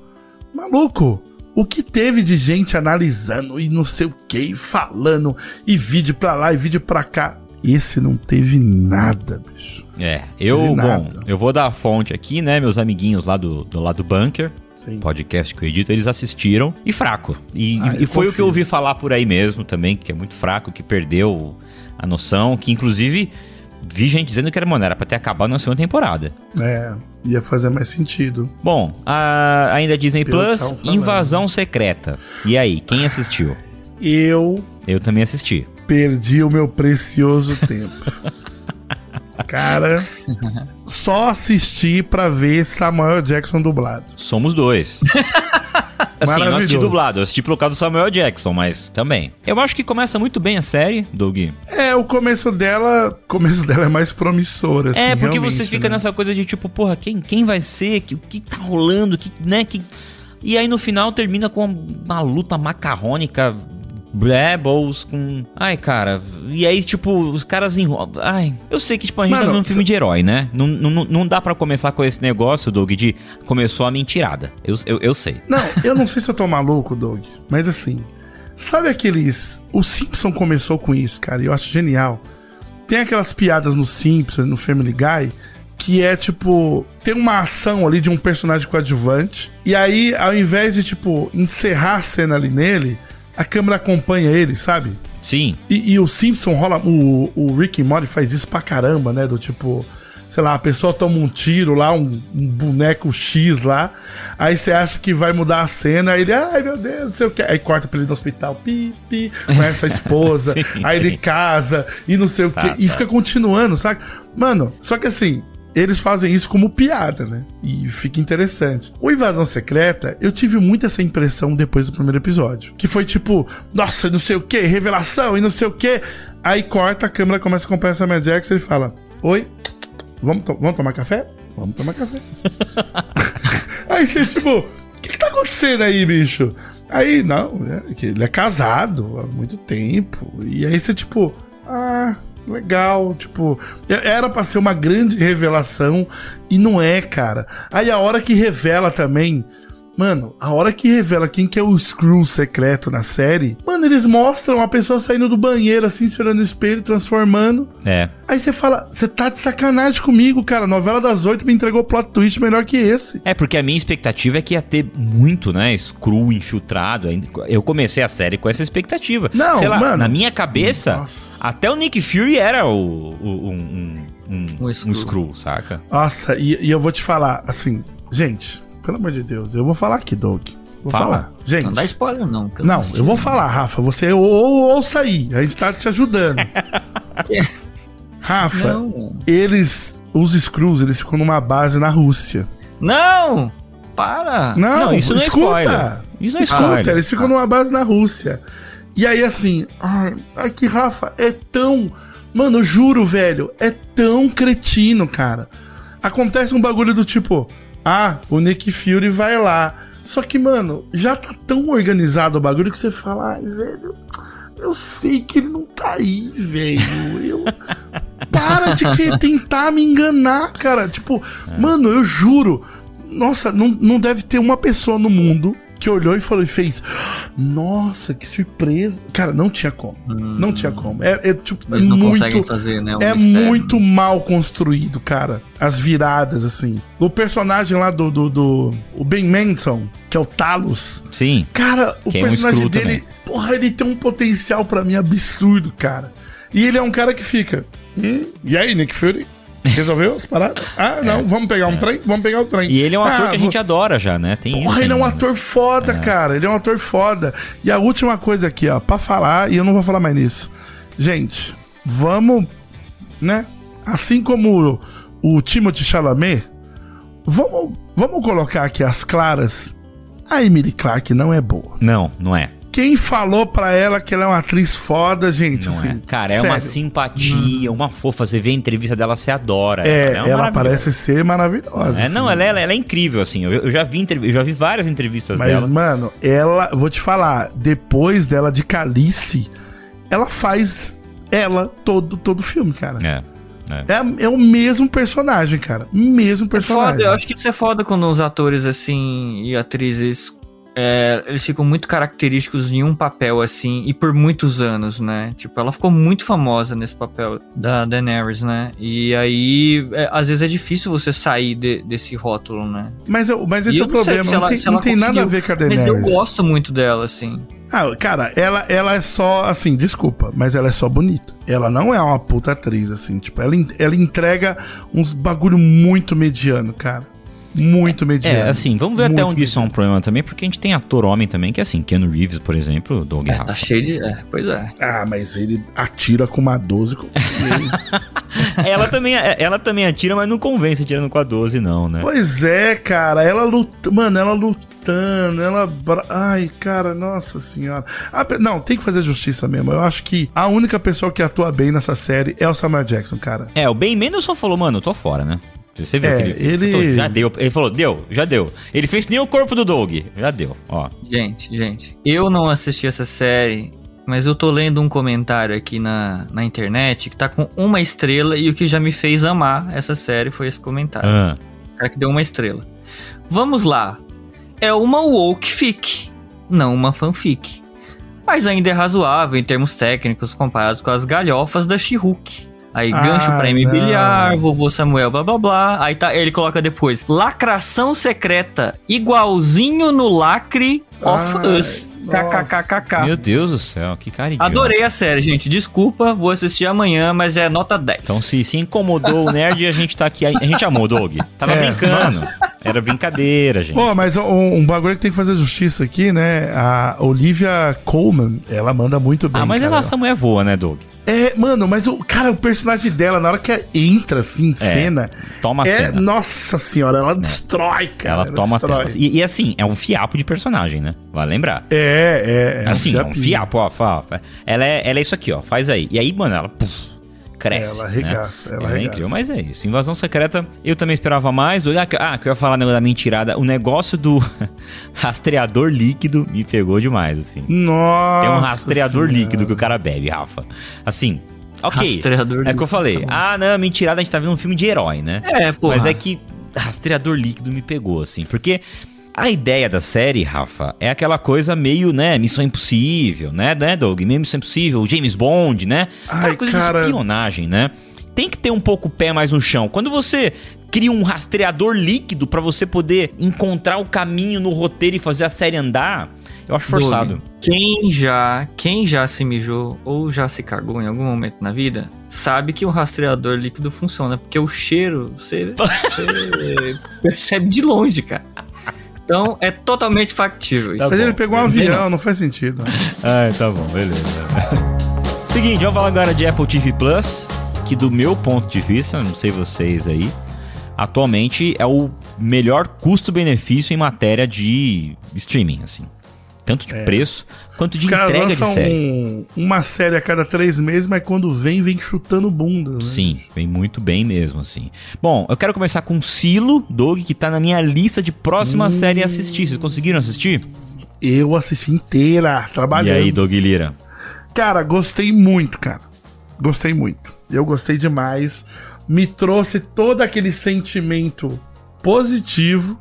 maluco, o que teve de gente analisando e não sei o que, falando, e vídeo pra lá e vídeo pra cá. Esse não teve nada, bicho. É, eu, bom, eu vou dar a fonte aqui, né? Meus amiguinhos lá do, do lado do Bunker, Sim. podcast que eu edito, eles assistiram e fraco. E, Ah, e foi o que eu ouvi falar por aí mesmo também, que é muito fraco, que perdeu a noção, que inclusive vi gente dizendo que era, mano, era pra ter acabado na segunda temporada. É, ia fazer mais sentido. Bom, a- ainda Disney Pelo Plus. Invasão Secreta. E aí, quem assistiu? Eu Eu também assisti. perdi o meu precioso tempo. Cara, só assisti pra ver Samuel Jackson dublado. Somos dois. Assim, não assisti dublado, eu assisti pelo causa do Samuel Jackson, mas também. Eu acho que começa muito bem a série, Doug. É, o começo dela, o começo dela é mais promissor, assim, é, porque você fica né? nessa coisa de tipo, porra, quem, quem vai ser? Que- O que, tá rolando? Que, né? Que... E aí no final termina com uma luta macarrônica. Blebbles com. Ai, cara. E aí, tipo, os caras enrolam. Ai, eu sei que, tipo, a gente Mano, tá num filme cê- de herói, né? Não, não, não dá pra começar com esse negócio, Doug, de começou a mentirada. Eu, eu, eu sei. Não, eu não sei se eu tô maluco, Doug, mas assim, sabe aqueles... O Simpson começou com isso, cara, e eu acho genial. Tem aquelas piadas no Simpson, no Family Guy, que é tipo, tem uma ação ali de um personagem coadjuvante, e aí, ao invés de, tipo, encerrar a cena ali nele, a câmera acompanha ele, sabe? Sim. E, e o Simpson rola. O, o Rick Morty faz isso pra caramba, né? Do tipo. Sei lá, a pessoa toma um tiro lá, um, um boneco X lá. Aí você acha que vai mudar a cena. Aí ele, ai meu Deus, não sei o que. Aí corta pra ele no hospital, pi, pi, conhece a esposa. Sim, aí sim. ele casa e não sei o que. Tá, e tá. fica continuando, saca? Mano, só que assim. Eles fazem isso como piada, né? E fica interessante. O Invasão Secreta, eu tive muito essa impressão depois do primeiro episódio. Que foi tipo, nossa, não sei o que, revelação e não sei o que. Aí corta, a câmera começa a acompanhar Samuel Jackson e fala: Oi, vamos, to- vamos tomar café? Vamos tomar café. aí você, tipo, o que, que tá acontecendo aí, bicho? Aí, não, é ele é casado há muito tempo. E aí você, tipo, ah, legal, tipo, é- era pra ser uma grande revelação e não é, cara. Aí a hora que revela também, Mano, a hora que revela quem que é o Screw secreto na série, mano, eles mostram a pessoa saindo do banheiro, assim, se olhando no espelho, transformando. É. Aí você fala, você tá de sacanagem comigo, cara. A novela das oito me entregou plot twist melhor que esse. É, porque a minha expectativa é que ia ter muito, né? Screw infiltrado. Eu comecei a série com essa expectativa. Não, Sei lá, mano. na minha cabeça, Nossa. Até o Nick Fury era o, o- um, um, um, Um um Skrull. Skrull, saca? Nossa, e, e eu vou te falar, assim, gente, pelo amor de Deus, eu vou falar aqui, Doug. Vou Fala. falar. Gente. Não dá spoiler, não. Não, de eu vou falar, Rafa. Você ou, ou, ouça aí. A gente tá te ajudando. Rafa, Não. eles. Os Screws, eles ficam numa base na Rússia. Não! Para! Não, Não, isso não é escuta. spoiler. Isso não é escuta, spoiler. eles ficam numa base na Rússia. E aí, assim, ai, ai que Rafa, é tão. Mano, eu juro, velho, é tão cretino, cara. Acontece um bagulho do tipo, ah, o Nick Fury vai lá. Só que, mano, já tá tão organizado o bagulho que você fala, ai, velho, eu sei que ele não tá aí, velho. Eu. Para de que tentar me enganar, cara. Tipo, mano, eu juro. Nossa, não, não deve ter uma pessoa no mundo que olhou e falou e fez. Nossa, que surpresa. Cara, não tinha como. Não tinha como. É, é, tipo, Eles é não muito, conseguem fazer, né? um é mistério. muito mal construído, cara. As viradas, assim. O personagem lá do, do, do o Ben Manson, que é o Talos. Sim. Cara, o é um personagem Skrull dele, também. porra, ele tem um potencial pra mim absurdo, cara. E ele é um cara que fica. Hum, e aí, Nick Fury? Resolveu as paradas? Ah, não, vamos pegar um trem? Vamos pegar o trem. É. E ele é um ator Ah, que a gente adora já, né? Tem isso. Porra, ele é um ainda. ator foda, cara. Ele é um ator foda. E a última coisa aqui, ó, pra falar, e eu não vou falar mais nisso. Gente, vamos, né? Assim como o, o Timothy Chalamet, vamos, vamos colocar aqui as claras. A Emily Clark não é boa. Não, não é. Quem falou pra ela que ela é uma atriz foda, gente, Não assim. é. Cara, é uma sério. simpatia, uma fofa. Você vê a entrevista dela, você adora. É, ela maravilhosa. parece ser maravilhosa. É, não, assim. ela, ela, ela é incrível, assim. Eu, eu já vi eu já vi várias entrevistas Mas, dela. mano, ela, vou te falar, depois dela de Calice, ela faz ela todo todo filme, cara. É. É, é o mesmo personagem, cara. Mesmo personagem. Foda, eu acho que isso é foda quando os atores, assim, e atrizes. É, eles ficam muito característicos em um papel, assim, e por muitos anos, né? Tipo, ela ficou muito famosa nesse papel da Daenerys, né? E aí, é, às vezes é difícil você sair de- desse rótulo, né? Mas, eu- mas esse é o problema. Não ela- tem, não tem nada a ver com a Mas Daenerys. eu gosto muito dela, assim. Ah, cara, ela, ela é só, assim, desculpa, mas ela é só bonita. Ela não é uma puta atriz, assim. Tipo, ela, ela entrega uns bagulho muito mediano, cara. Muito mediano. É, assim, vamos ver até onde isso é um problema também, porque a gente tem ator homem também, que é assim, Keanu Reeves, por exemplo, Doug É, tá cheio de. É, pois é. Ah, mas ele atira com uma 12. Com... ela, também, ela também atira, mas não convence atirando com a 12, não, né? pois é, cara. Ela luta. Mano, ela lutando. Ela. bra- Ai, cara, nossa senhora. Ah, não, tem que fazer justiça mesmo. Eu acho que a única pessoa que atua bem nessa série é o Samuel Jackson, cara. É, o Ben Mendelssohn falou, mano, eu tô fora, né? Você viu É, que ele, já deu. Ele falou, deu, já deu. Ele fez nem o corpo do Doug, já deu, ó. Gente, gente, eu não assisti essa série, mas eu tô lendo um comentário aqui na, na internet que tá com uma estrela e o que já me fez amar essa série foi esse comentário. Ah, O cara que deu uma estrela. Vamos lá. É uma woke fic, não uma fanfic. Mas ainda é razoável em termos técnicos comparados com as galhofas da She-Hulk. Aí, Ah, gancho pra não. Bilhar, vovô Samuel, blá blá blá. Aí tá, ele coloca depois: lacração secreta, igualzinho no lacre of Ai, Us. KKKKK. meu Deus do céu, que cara idiota. Adorei a série, gente. Desculpa, vou assistir amanhã, mas é nota 10. Então, se, se incomodou o nerd, a gente tá aqui. A gente amou, Doug. Tava É, brincando. Era brincadeira, gente. Pô, mas um, um bagulho que tem que fazer justiça aqui, né? A Olivia Colman, ela manda muito bem. ah, mas cara. ela, essa mulher voa, né, Doug? É, mano, mas o cara, o personagem dela, na hora que entra assim em É, cena, Toma a é, cena. nossa senhora, ela destrói, cara. Ela toma a destrói. E, e assim, é um fiapo de personagem, né? Vai lembrar. É, é, é. assim, é um fiapo, ó. Ela é, ela é isso aqui, ó. Faz aí. E aí, mano, ela puf, cresce. Ela né? arregaça, ela é arregaça. incrível, mas é isso. Invasão secreta, eu também esperava mais. Do... Ah, que ah, que eu ia falar negócio da mentirada. O negócio do rastreador líquido me pegou demais, assim. Nossa. Tem um rastreador senhora. líquido que o cara bebe, Rafa. Assim, ok. Rastreador é o que eu falei. tá ah, não, mentirada, a gente tá vendo um filme de herói, né? É, pô. Mas é que rastreador líquido me pegou, assim. Porque A ideia da série, Rafa, é aquela coisa meio, né, Missão Impossível, né, né, Doug? Meio Missão Impossível, James Bond, né? Aquela Ai, coisa cara. de espionagem, né? Tem que ter um pouco o pé mais no chão. Quando você cria um rastreador líquido pra você poder encontrar o caminho no roteiro e fazer a série andar, eu acho forçado. Doug, Quem já, quem já se mijou ou já se cagou em algum momento na vida, sabe que o rastreador líquido funciona, porque o cheiro você, você percebe de longe, cara. Então é totalmente factível isso. Mas ele pegou um Não avião, não faz sentido. Ah, tá bom, beleza. Seguinte, vamos falar agora de Apple TV Plus, que do meu ponto de vista, não sei vocês aí, atualmente é o melhor custo-benefício em matéria de streaming, assim. Tanto de preço quanto de Os caras entrega de série. um- uma série a cada três meses, mas quando vem, vem chutando bundas. Né? Sim, vem muito bem mesmo, assim. Bom, eu quero começar com Silo, Doug, que tá na minha lista de próxima série a assistir. Vocês conseguiram assistir? Eu assisti inteira, E trabalhando. aí, Doug Lira? Cara, gostei muito, cara. Gostei muito. Eu gostei demais. Me trouxe todo aquele sentimento positivo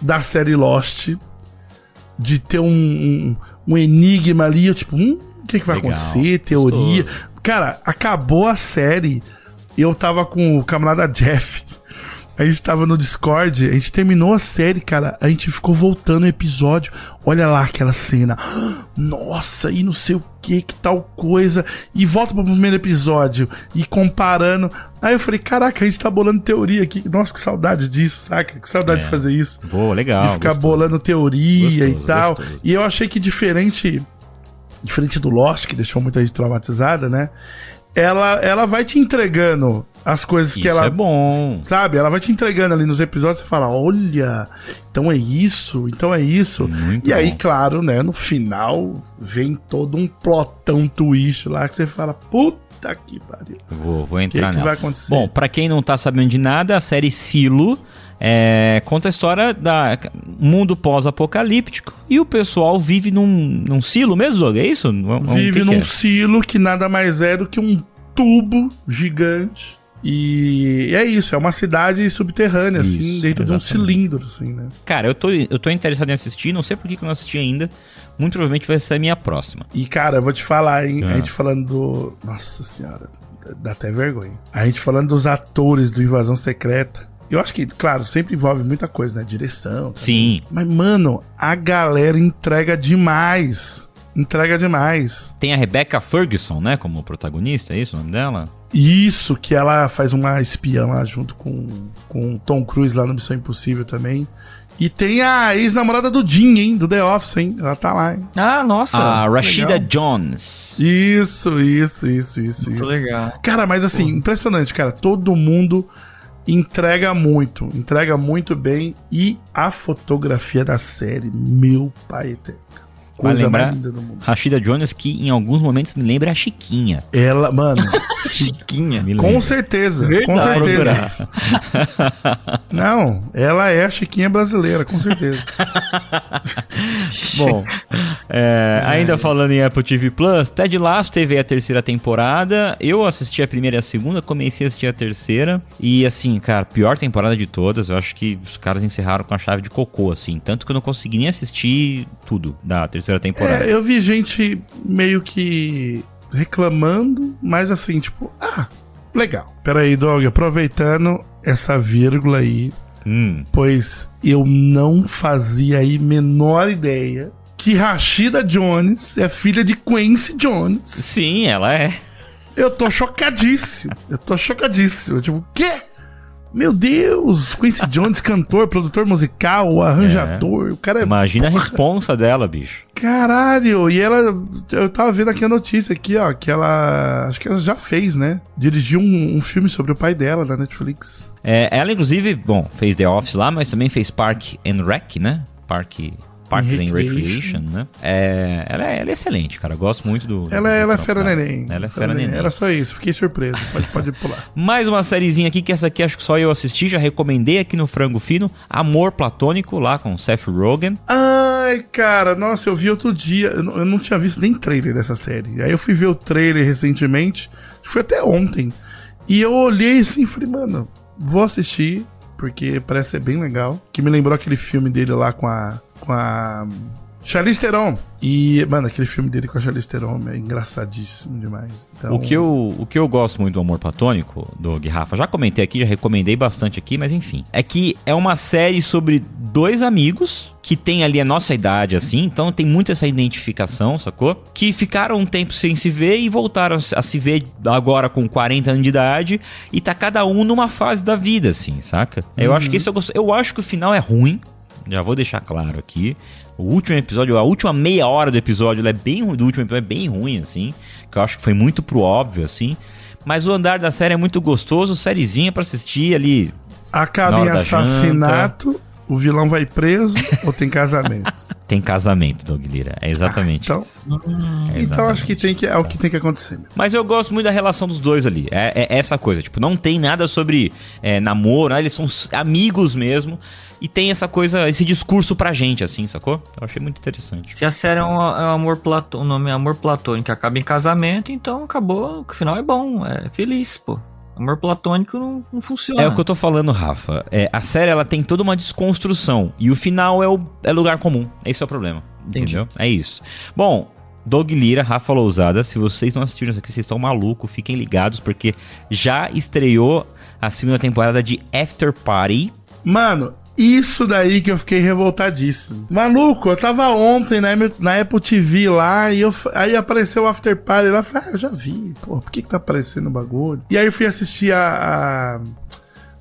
da série Lost. De ter um, um, um enigma ali, eu tipo, hum, o que, que vai Legal, acontecer? Teoria. Cara, acabou a série. Eu tava com o camarada Jeff. A gente tava no Discord, a gente terminou a série, cara. A gente ficou voltando o episódio. Olha lá aquela cena. Nossa, e não sei o que, que tal coisa. E volta pro primeiro episódio. E comparando. Aí eu falei, caraca, a gente tá bolando teoria aqui. Nossa, que saudade disso, saca? Que saudade É. de fazer isso. Boa, legal. de ficar gostoso. bolando teoria Gostoso, e tal. gostoso. E eu achei que diferente. Diferente do Lost, que deixou muita gente traumatizada, né? Ela, ela vai te entregando as coisas Isso que ela é bom. Sabe? Ela vai te entregando ali nos episódios, você fala, olha, então é isso, então é isso. Muito e aí, bom. claro, né, no final vem todo um plotão twist lá que você fala, puta que pariu. Vou, vou O que, entrar que nela. vai acontecer? Bom, pra quem não tá sabendo de nada, a série Silo é, conta a história da mundo pós-apocalíptico e o pessoal vive num, num silo mesmo, Doug? É isso? Um- Vive que que num é? silo que nada mais é do que um tubo gigante. E é isso, é uma cidade subterrânea, assim, Isso, dentro de um exatamente. cilindro, assim, né? Cara, eu tô, eu tô interessado em assistir, não sei por que que eu não assisti ainda. Muito provavelmente vai ser a minha próxima. E, cara, eu vou te falar, hein? Ah. A gente falando do. Nossa senhora, dá até vergonha. A gente falando dos atores do Invasão Secreta. Eu acho que, claro, sempre envolve muita coisa, né? Direção. também. Sim. Mas, mano, a galera entrega demais. Entrega demais. Tem a Rebecca Ferguson, né, como protagonista, é isso o nome dela? Isso, que ela faz uma espiã lá junto com, com o Tom Cruise lá no Missão Impossível também. E tem a ex-namorada do Jim, hein? Do The Office, hein? Ela tá lá, hein? Ah, nossa. a Rashida legal. Jones. Isso, isso, isso, isso, Muito isso. legal. Cara, mas assim, impressionante, cara. Todo mundo entrega muito, entrega muito bem. E a fotografia da série, meu pai eterno. Vai Coisa lembrar mais linda do mundo. Rashida Jones, que em alguns momentos me lembra a Chiquinha. Ela, mano, Chiquinha. Me com certeza, com Verdade. certeza. Não, ela é a Chiquinha brasileira, com certeza. Bom, é, ainda falando em Apple TV Plus, Ted Lasso teve a terceira temporada. Eu assisti a primeira e a segunda, comecei a assistir a terceira. E assim, cara, pior temporada de todas. Eu acho que os caras encerraram com a chave de cocô, assim. Tanto que eu não consegui nem assistir tudo da terceira temporada. É, eu vi gente meio que reclamando, mas assim, tipo, ah, legal. Peraí, Dog, aproveitando essa vírgula aí, Hum, pois eu não fazia aí menor ideia que Rashida Jones é filha de Quincy Jones. sim, ela é. Eu tô chocadíssimo. Eu tô chocadíssimo. Tipo, o quê? Meu Deus! Quincy Jones, cantor, produtor musical, arranjador. O cara é. Imagina a Porra, responsa dela, bicho. Caralho! E ela. Eu tava vendo aqui a notícia aqui, ó, que ela. Acho que ela já fez, né? Dirigiu um, um filme sobre o pai dela na Netflix. É, ela, inclusive, bom, fez The Office lá, mas também fez Park and Rec, né? Park, Parks and Recreation. Né? É, ela, é, ela é excelente, cara. Eu gosto muito do. Ela, do ela é trampo fera neném. Ela é fera neném. Era só isso, fiquei surpreso. Pode, pode pular. Mais uma sériezinha aqui, que essa aqui acho que só eu assisti, já recomendei aqui no Frango Fino. Amor Platônico, lá com Seth Rogen. Ai, cara, nossa, eu vi outro dia. Eu não, eu não tinha visto nem trailer dessa série. Aí eu fui ver o trailer recentemente. Foi até ontem. E eu olhei assim e falei, mano, vou assistir. Porque parece ser bem legal. Que me lembrou aquele filme dele lá com a. com a. Charlize Theron. E, mano, aquele filme dele com a Charlize Theron é engraçadíssimo demais. Então, O que, eu, o que eu gosto muito do Amor Platônico, do Rafa, já comentei aqui, já recomendei bastante aqui, mas enfim. É que é uma série sobre dois amigos que tem ali a nossa idade, assim, então tem muito essa identificação, sacou? Que ficaram um tempo sem se ver e voltaram a se ver agora com 40 anos de idade e tá cada um numa fase da vida, assim, saca? Eu acho que esse eu gosto. Eu acho que o final é ruim, já vou deixar claro aqui. O último episódio, a última meia hora do episódio, ela é bem ruim, do último episódio é bem ruim, assim. Que eu acho que foi muito pro óbvio, assim. Mas o andar da série é muito gostoso, sériezinha pra assistir ali. acaba em assassinato, o vilão vai preso ou tem casamento. Tem casamento, Doug Lira. É exatamente. Então, isso. então Exatamente. acho que, tem que é o que tem que acontecer. mesmo. Mas eu gosto muito da relação dos dois ali. É, é essa coisa. Tipo, não tem nada sobre é, namoro, né? eles são amigos mesmo. E tem essa coisa, esse discurso pra gente, assim, sacou? Eu achei muito interessante. Se a série é um, é um amor platônico, o nome é amor platônico, acaba em casamento, então acabou, o final é bom, é feliz, pô. Amor platônico não, não funciona. É o que eu tô falando, Rafa. É, a série ela tem toda uma desconstrução. E o final é, o, é lugar comum. Esse é o problema. Entendi. Entendeu? É isso. Bom, Doug Lira, Rafa Lousada, se vocês não assistiram isso aqui, vocês estão malucos, fiquem ligados, porque já estreou a segunda temporada de After Party. Mano, isso daí que eu fiquei revoltadíssimo. Maluco, eu tava ontem na, na Apple TV lá e eu, aí apareceu o After Party lá. Eu falei, ah, eu já vi. Pô, por que que tá aparecendo o bagulho? E aí eu fui assistir a. a-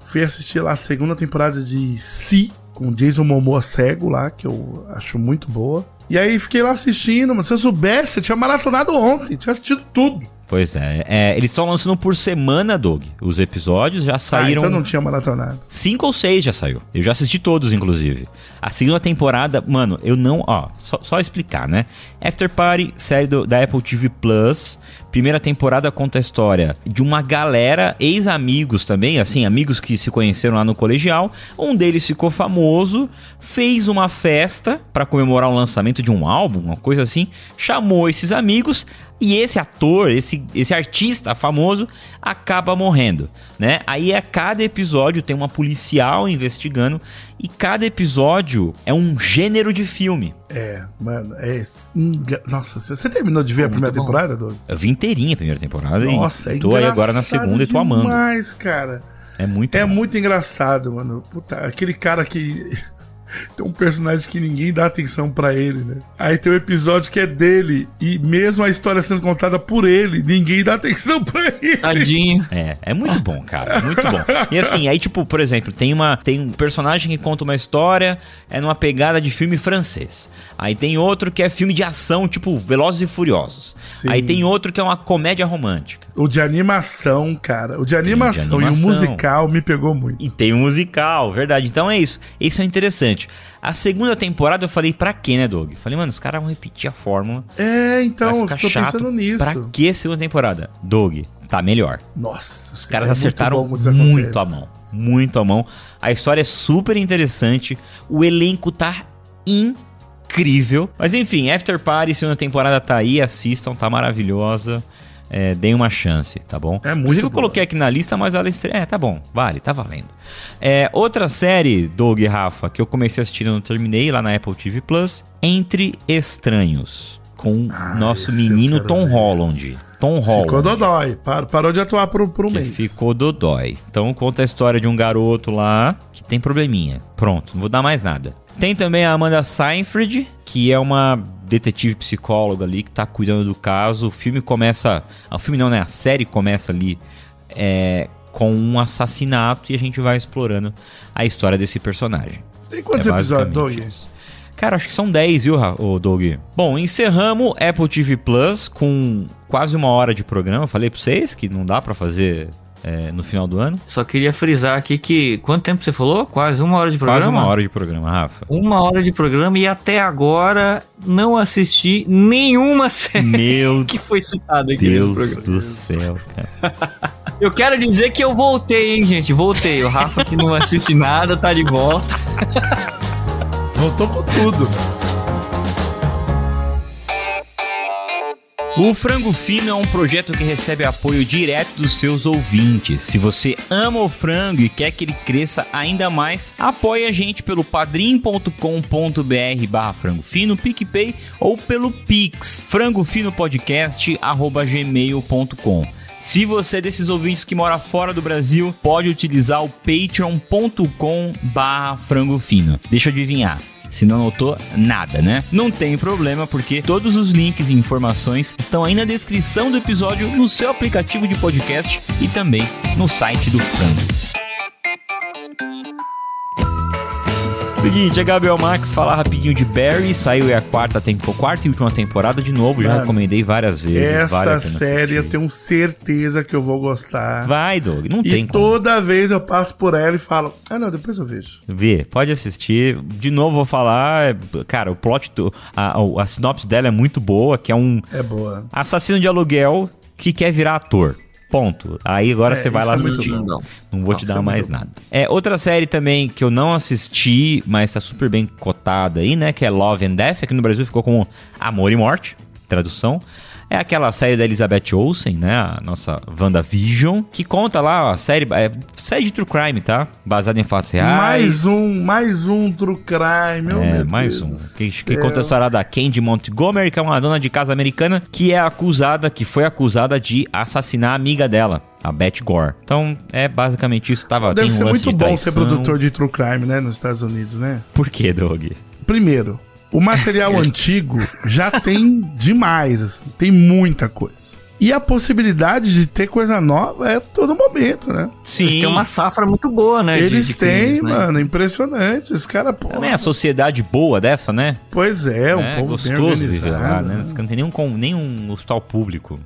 fui assistir lá a segunda temporada de Si, com Jason Momoa cego lá, que eu acho muito boa. E aí fiquei lá assistindo, mas se eu soubesse, eu tinha maratonado ontem, tinha assistido tudo. Pois é, é, eles estão lançando por semana, Doug. Os episódios já Ah, saíram. então não tinha maratonado. Cinco ou seis já saiu. Eu já assisti todos, inclusive. A segunda temporada, mano, eu não. Ó, só, só explicar, né? After Party, série do- da Apple TV Plus. Primeira temporada conta a história de uma galera, ex-amigos também, assim, amigos que se conheceram lá no colegial. Um deles ficou famoso, fez uma festa pra comemorar o lançamento de um álbum, uma coisa assim. Chamou esses amigos. E esse ator, esse, esse artista famoso, acaba morrendo, né? Aí a cada episódio tem uma policial investigando e cada episódio é um gênero de filme. É, mano, é. Nossa, você você terminou de ver a primeira bom. temporada, Doug? Eu vi inteirinha a primeira temporada Nossa, e é tô aí agora na segunda e tô amando. demais, cara. É muito É bom. muito engraçado, mano. Puta, aquele cara que. Tem um personagem que ninguém dá atenção pra ele, né? Aí tem um episódio que é dele, e mesmo a história sendo contada por ele, ninguém dá atenção pra ele. Tadinho. É, é muito bom, cara, muito bom. E assim, aí tipo, por exemplo, tem uma tem um personagem que conta uma história, é numa pegada de filme francês. Aí tem outro que é filme de ação, tipo Velozes e Furiosos. Sim. Aí tem outro que é uma comédia romântica. O de animação, cara. O de animação, animação. e o musical me pegou muito. E tem um musical, verdade. Então é isso. Isso é interessante. A segunda temporada eu falei, pra quê, né, Doug? Falei, mano, os caras vão repetir a fórmula. É, então, eu tô chato. pensando nisso. Pra que segunda temporada? Doug, tá melhor. Nossa, Os caras acertaram muito, a mão. Muito a mão. A história é super interessante. O elenco tá incrível. Mas enfim, After Party, segunda temporada tá aí. Assistam, tá maravilhosa. É, deem uma chance, tá bom? É muito Inclusive, eu coloquei aqui na lista, mas ela estre... É, tá bom, vale, tá valendo. É, outra série, Doug e Rafa, que eu comecei a assistir e não terminei lá na Apple TV Plus, Entre Estranhos. Com Ah, nosso menino Tom ver. Holland. Tom Holland. Ficou dodói. Par- Parou de atuar por, por um mês. ficou dodói. Então conta a história de um garoto lá que tem probleminha. Pronto, não vou dar mais nada. Tem também a Amanda Seyfried, que é uma detetive psicóloga ali que tá cuidando do caso. O filme começa. O filme não, né? A série começa ali é, com um assassinato e a gente vai explorando a história desse personagem. Tem quantos É episódios, Doug? Cara, acho que são 10, viu, ô Doug? Bom, encerramos Apple TV Plus com quase uma hora de programa. Falei pra vocês que não dá pra fazer é, no final do ano. Só queria frisar aqui que. Quanto tempo você falou? Quase uma hora de programa? Quase uma hora de programa, Rafa. Uma hora de programa e até agora não assisti nenhuma série Meu que foi citada aqui nesse Deus programa. do céu, cara. Eu quero dizer que eu voltei, hein, gente? Voltei. O Rafa que não assiste nada tá de volta. Voltou com tudo. O Frango Fino é um projeto que recebe apoio direto dos seus ouvintes. Se você ama o frango e quer que ele cresça ainda mais, apoie a gente pelo padrim.com.br barra frangofino, PicPay ou pelo Pix, frangofinopodcast.gmail.com. Se você é desses ouvintes que mora fora do Brasil, pode utilizar o patreon.com barra. Deixa eu adivinhar. Se não notou nada, né? Não tem problema, porque todos os links e informações estão aí na descrição do episódio, no seu aplicativo de podcast e também no site do Frango. Seguinte, a Gabriel Max falar rapidinho de Barry, saiu a quarta, tempo, quarta e última temporada de novo, já Mano, recomendei várias vezes. Essa vale série eu tenho certeza que eu vou gostar. Vai, Doug, não e tem como. toda vez eu passo por ela e falo, ah não, depois eu vejo. Vê, pode assistir. De novo, vou falar. é, Cara, o plot, do, a, a, a sinopse dela é muito boa, que é um É boa. assassino de aluguel que quer virar ator. Ponto. Aí agora É, você vai lá é assistir. Não. Não vou te dar é mais nada. É, outra série também que eu não assisti, mas tá super bem cotada aí, né? Que é Love and Death. Aqui no Brasil ficou como Amor e Morte, tradução. É aquela série da Elizabeth Olsen, né? A nossa WandaVision, que conta lá a série, é, série de true crime, tá? Baseada em fatos reais. Mais um, mais um True Crime, meu É, Deus mais do um. Que, que conta a história da Candy Montgomery, que é uma dona de casa americana, que é acusada, que foi acusada de assassinar a amiga dela, a Beth Gore. Então, é basicamente isso. Tava, Deve tem um ser muito de bom ser produtor de True Crime, né, nos Estados Unidos, né? Por quê, Doug? Primeiro, o material antigo já tem demais, assim, tem muita coisa. E a possibilidade de ter coisa nova é todo momento, né? Sim. Eles têm uma safra muito boa, né? Eles de têm, né? mano, impressionante. Os caras, pô. Também a sociedade boa dessa, né? Pois é, um é povo bem gostoso viver organizado. lá, né? Os caras Não tem nenhum, com- nenhum hospital público.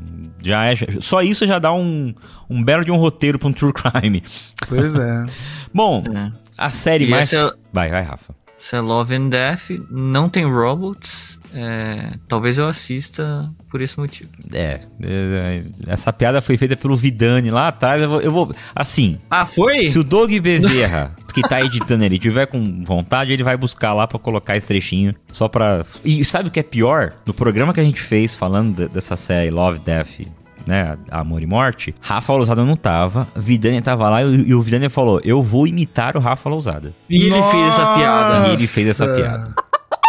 Já é, só isso já dá um, um belo de um roteiro pra um true crime. Pois é. Bom, É. a série E mais... essa- Vai, vai, Rafa. Isso é Love and Death, não tem robots. é, talvez eu assista por esse motivo. É, é, essa piada foi feita pelo Vidani lá atrás. Eu vou, eu vou- assim, Ah, foi? se o Doug Bezerra, que tá editando ele, tiver com vontade, ele vai buscar lá pra colocar esse trechinho, só pra... E sabe o que é pior? No programa que a gente fez falando de- dessa série Love, Death, né, Amor e Morte, Rafa Lousada não tava, Vidani tava lá e, e o Vidani falou, eu vou imitar o Rafa Lousada. E ele fez essa piada. E ele fez essa Nossa. piada.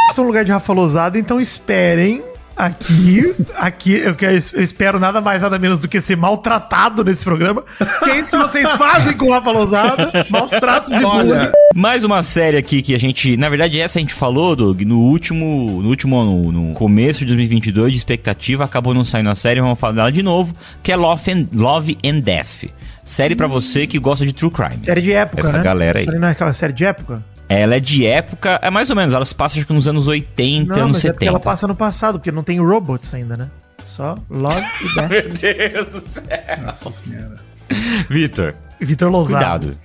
Estou no lugar de Rafa Lousada, então esperem aqui. Aqui eu, quero, eu espero nada mais, nada menos do que ser maltratado nesse programa. Que é isso que vocês fazem com o Rafa Lousada. Maus tratos e bullying. Mais uma série aqui que a gente, na verdade essa a gente falou, Doug, no último, no último no, no começo de 2022 de expectativa, acabou não saindo a série, vamos falar dela de novo, que é Love and, Love and Death. Série pra você que gosta de true crime. Série de época, Essa né? galera aí. Essa não é aquela série de época? Ela é de época, é mais ou menos, ela se passa acho que nos anos 80, Não, anos mas é porque 70. ela passa no passado, porque não tem robots ainda, né? Só Love e Death. Meu Deus do céu. Nossa senhora. Vitor, Vitor Lousada. cuidado.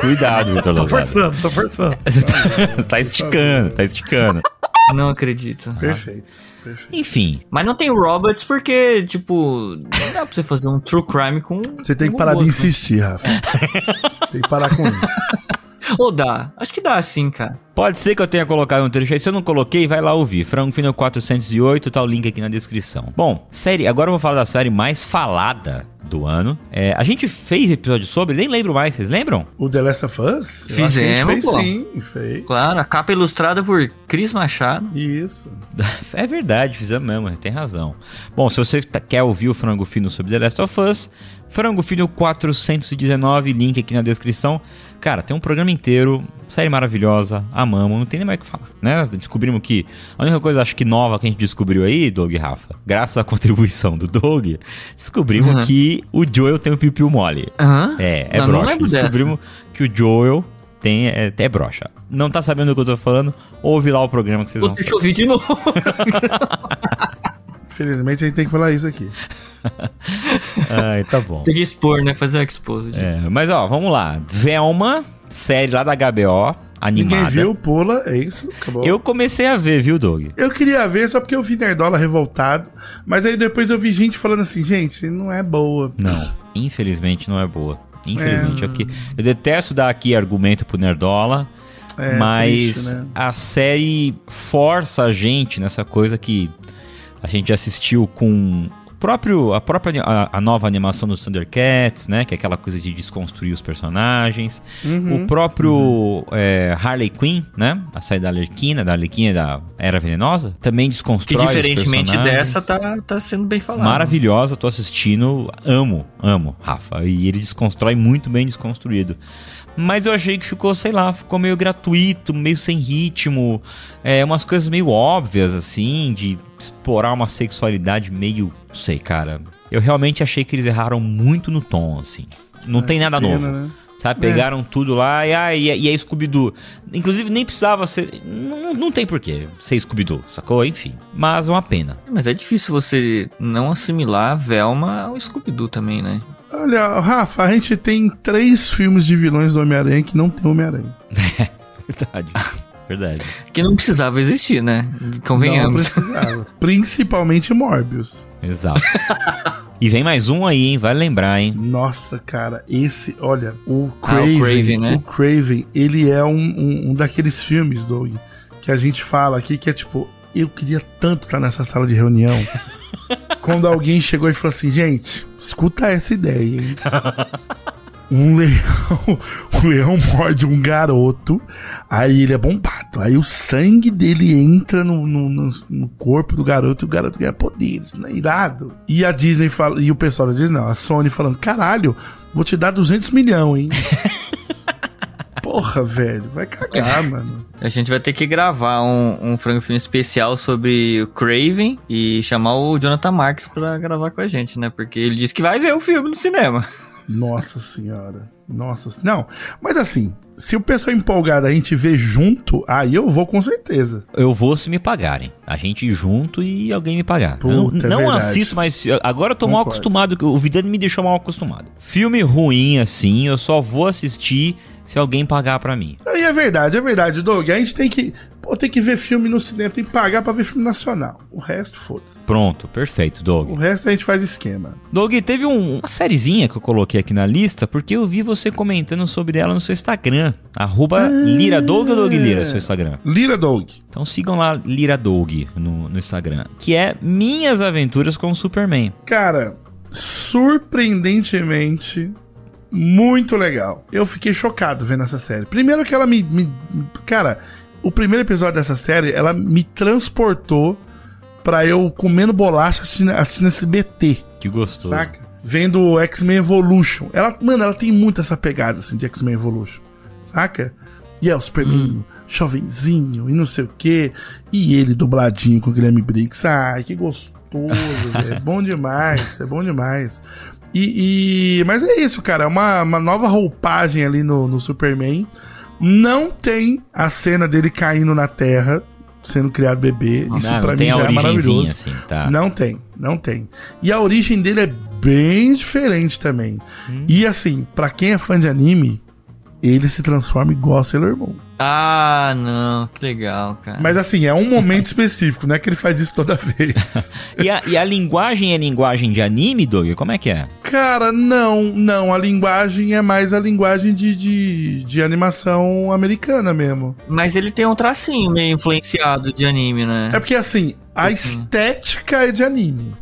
Cuidado, Vitor Tô Lozada. forçando, tô forçando. tá esticando, tá esticando. Não acredito. Perfeito. Perfeito. Enfim, Mas não tem robots porque, tipo, não dá pra você fazer um true crime com. Você tem que parar de né? insistir, Rafa. Você tem que parar com isso. Ou dá? Acho que dá sim, cara. Pode ser que eu tenha colocado um trecho aí. Se eu não coloquei, vai lá ouvir. Frango Fino 408, tá o link aqui na descrição. Bom, série, agora eu vou falar da série mais falada do ano. É, a gente fez episódio sobre, nem lembro mais, vocês lembram? O The Last of Us? Fizemos, fez pô. sim, fez. Claro, a capa ilustrada por Cris Machado. Isso. É verdade, fizemos mesmo, tem razão. Bom, se você tá- quer ouvir o Frango Fino sobre The Last of Us, Frango Fino 419, link aqui na descrição. Cara, tem um programa inteiro, série maravilhosa, amamos, não tem nem mais o que falar, né? Descobrimos que a única coisa, acho que nova que a gente descobriu aí, Doug e Rafa, graças à contribuição do Doug, descobrimos Uhum. que o Joel tem o piu-piu mole. Hã? É, é Não, não broxa. dessa. Descobrimos que o Joel tem, é, é broxa. Não tá sabendo do que eu tô falando? Ouve lá o programa que vocês Vou vão ter que ouvir de novo. Infelizmente a gente tem que falar isso aqui. Ai, tá bom. Tem que expor, né? Fazer um expose. É, mas ó, vamos lá. Velma, série lá da HBO, animada. Ninguém viu, pula, é isso, acabou. Eu comecei a ver, viu, Doug? Eu queria ver só porque eu vi Nerdola revoltado, mas aí depois eu vi gente falando assim, gente, não é boa. Não, infelizmente não é boa. Infelizmente, aqui. Eu detesto dar aqui argumento pro Nerdola, É, mas triste, né? a série força a gente nessa coisa que a gente assistiu com próprio, a própria a, a nova animação dos Thundercats, né? Que é aquela coisa de desconstruir os personagens. Uhum. O próprio é, Harley Quinn, né? A saída da Arlequina, da Arlequina da Era Venenosa, também Que desconstrói os diferentemente dessa, tá, tá sendo bem falado. Maravilhosa, tô assistindo, amo, amo, Rafa. E ele desconstrói muito bem desconstruído. Mas eu achei que ficou, sei lá, ficou meio gratuito, meio sem ritmo. É, umas coisas meio óbvias, assim, de explorar uma sexualidade meio. Não sei, cara. Eu realmente achei que eles erraram muito no tom, assim. Não tem nada pena, novo. né? Sabe, pegaram tudo lá e, ah, e, e é Scooby-Doo. Inclusive, nem precisava ser. Não, não tem porquê ser Scooby-Doo, sacou? Enfim. Mas é uma pena. Mas é difícil você não assimilar a Velma ao Scooby-Doo também, né? Olha, Rafa, a gente tem três filmes de vilões do Homem-Aranha que não tem Homem-Aranha. Verdade. Verdade. Que não precisava existir, né? Não Convenhamos. precisava. Principalmente Morbius. Exato. e vem mais um aí, hein? Vai lembrar, hein? Nossa, cara, esse, olha, o Ah, o Craven, Craven, né? o Craven, ele é um, um, um daqueles filmes, Doug, que a gente fala aqui que é tipo, eu queria tanto estar nessa sala de reunião. Quando alguém chegou e falou assim, gente, escuta essa ideia, hein? Um leão, um leão morde um garoto, aí ele é bombado, aí o sangue dele entra no, no, no- corpo do garoto e o garoto ganha poderes, não é irado? E a Disney fala, e o pessoal da Disney, não, a Sony falando, caralho, vou te dar 200 milhões, hein? Porra, velho, vai cagar, mano. A gente vai ter que gravar um, um frango filme especial sobre o Craven e chamar o Jonathan Marks pra gravar com a gente, né? Porque ele disse que vai ver o filme no cinema. Nossa senhora. Nossa. Não, mas assim, se o pessoal empolgado a gente vê junto, aí eu vou com certeza. Eu vou se me pagarem. A gente ir junto e alguém me pagar. Puta, eu não é não verdade. assisto, mas agora eu tô mal Concordo. acostumado. que O Vidani me deixou mal acostumado. Filme ruim assim, eu só vou assistir se alguém pagar pra mim. E é verdade, é verdade, Doug. A gente tem que. Pô, tem que ver filme no cinema, tem que pagar pra ver filme nacional. O resto, foda-se. Pronto, perfeito, O Doug. resto a gente faz esquema. Doug, teve um- uma sériezinha que eu coloquei aqui na lista, porque eu vi você comentando sobre ela no seu Instagram. Arroba Lira Doug ou Doug Lira, seu Instagram? Lira Doug. Então sigam lá Lira Doug no, no Instagram. Que é Minhas Aventuras com o Superman. Cara, surpreendentemente, muito legal. Eu fiquei chocado vendo essa série. Primeiro que ela me. me- cara, o primeiro episódio dessa série, ela me transportou pra eu comendo bolacha assistindo, assistindo SBT. Que gostoso. Saca? Vendo o X-Men Evolution. Ela, mano, ela tem muito essa pegada assim de X-Men Evolution. Saca? E é o Superman, jovenzinho e não sei o quê. E ele dubladinho com o Guilherme Briggs. Ai, que gostoso, velho. É bom demais, é bom demais. E, e- Mas é isso, cara. É uma, uma nova roupagem ali no, no Superman. Não tem a cena dele caindo na Terra, sendo criado bebê. Isso Não, pra não mim já é maravilhoso. assim, tá? Não tem, não tem. E a origem dele é bem diferente também. Hum. E assim, pra quem é fã de anime, ele se transforma igual Sailor Moon. Ah, não, que legal, cara. Mas assim, é um momento específico, não é que ele faz isso toda vez. E a, e a linguagem é linguagem de anime, Doug? Como é que é? Cara, não, não. A linguagem é mais a linguagem de, de, de animação americana mesmo. Mas ele tem um tracinho meio influenciado de anime, né? É porque assim, a estética é de anime.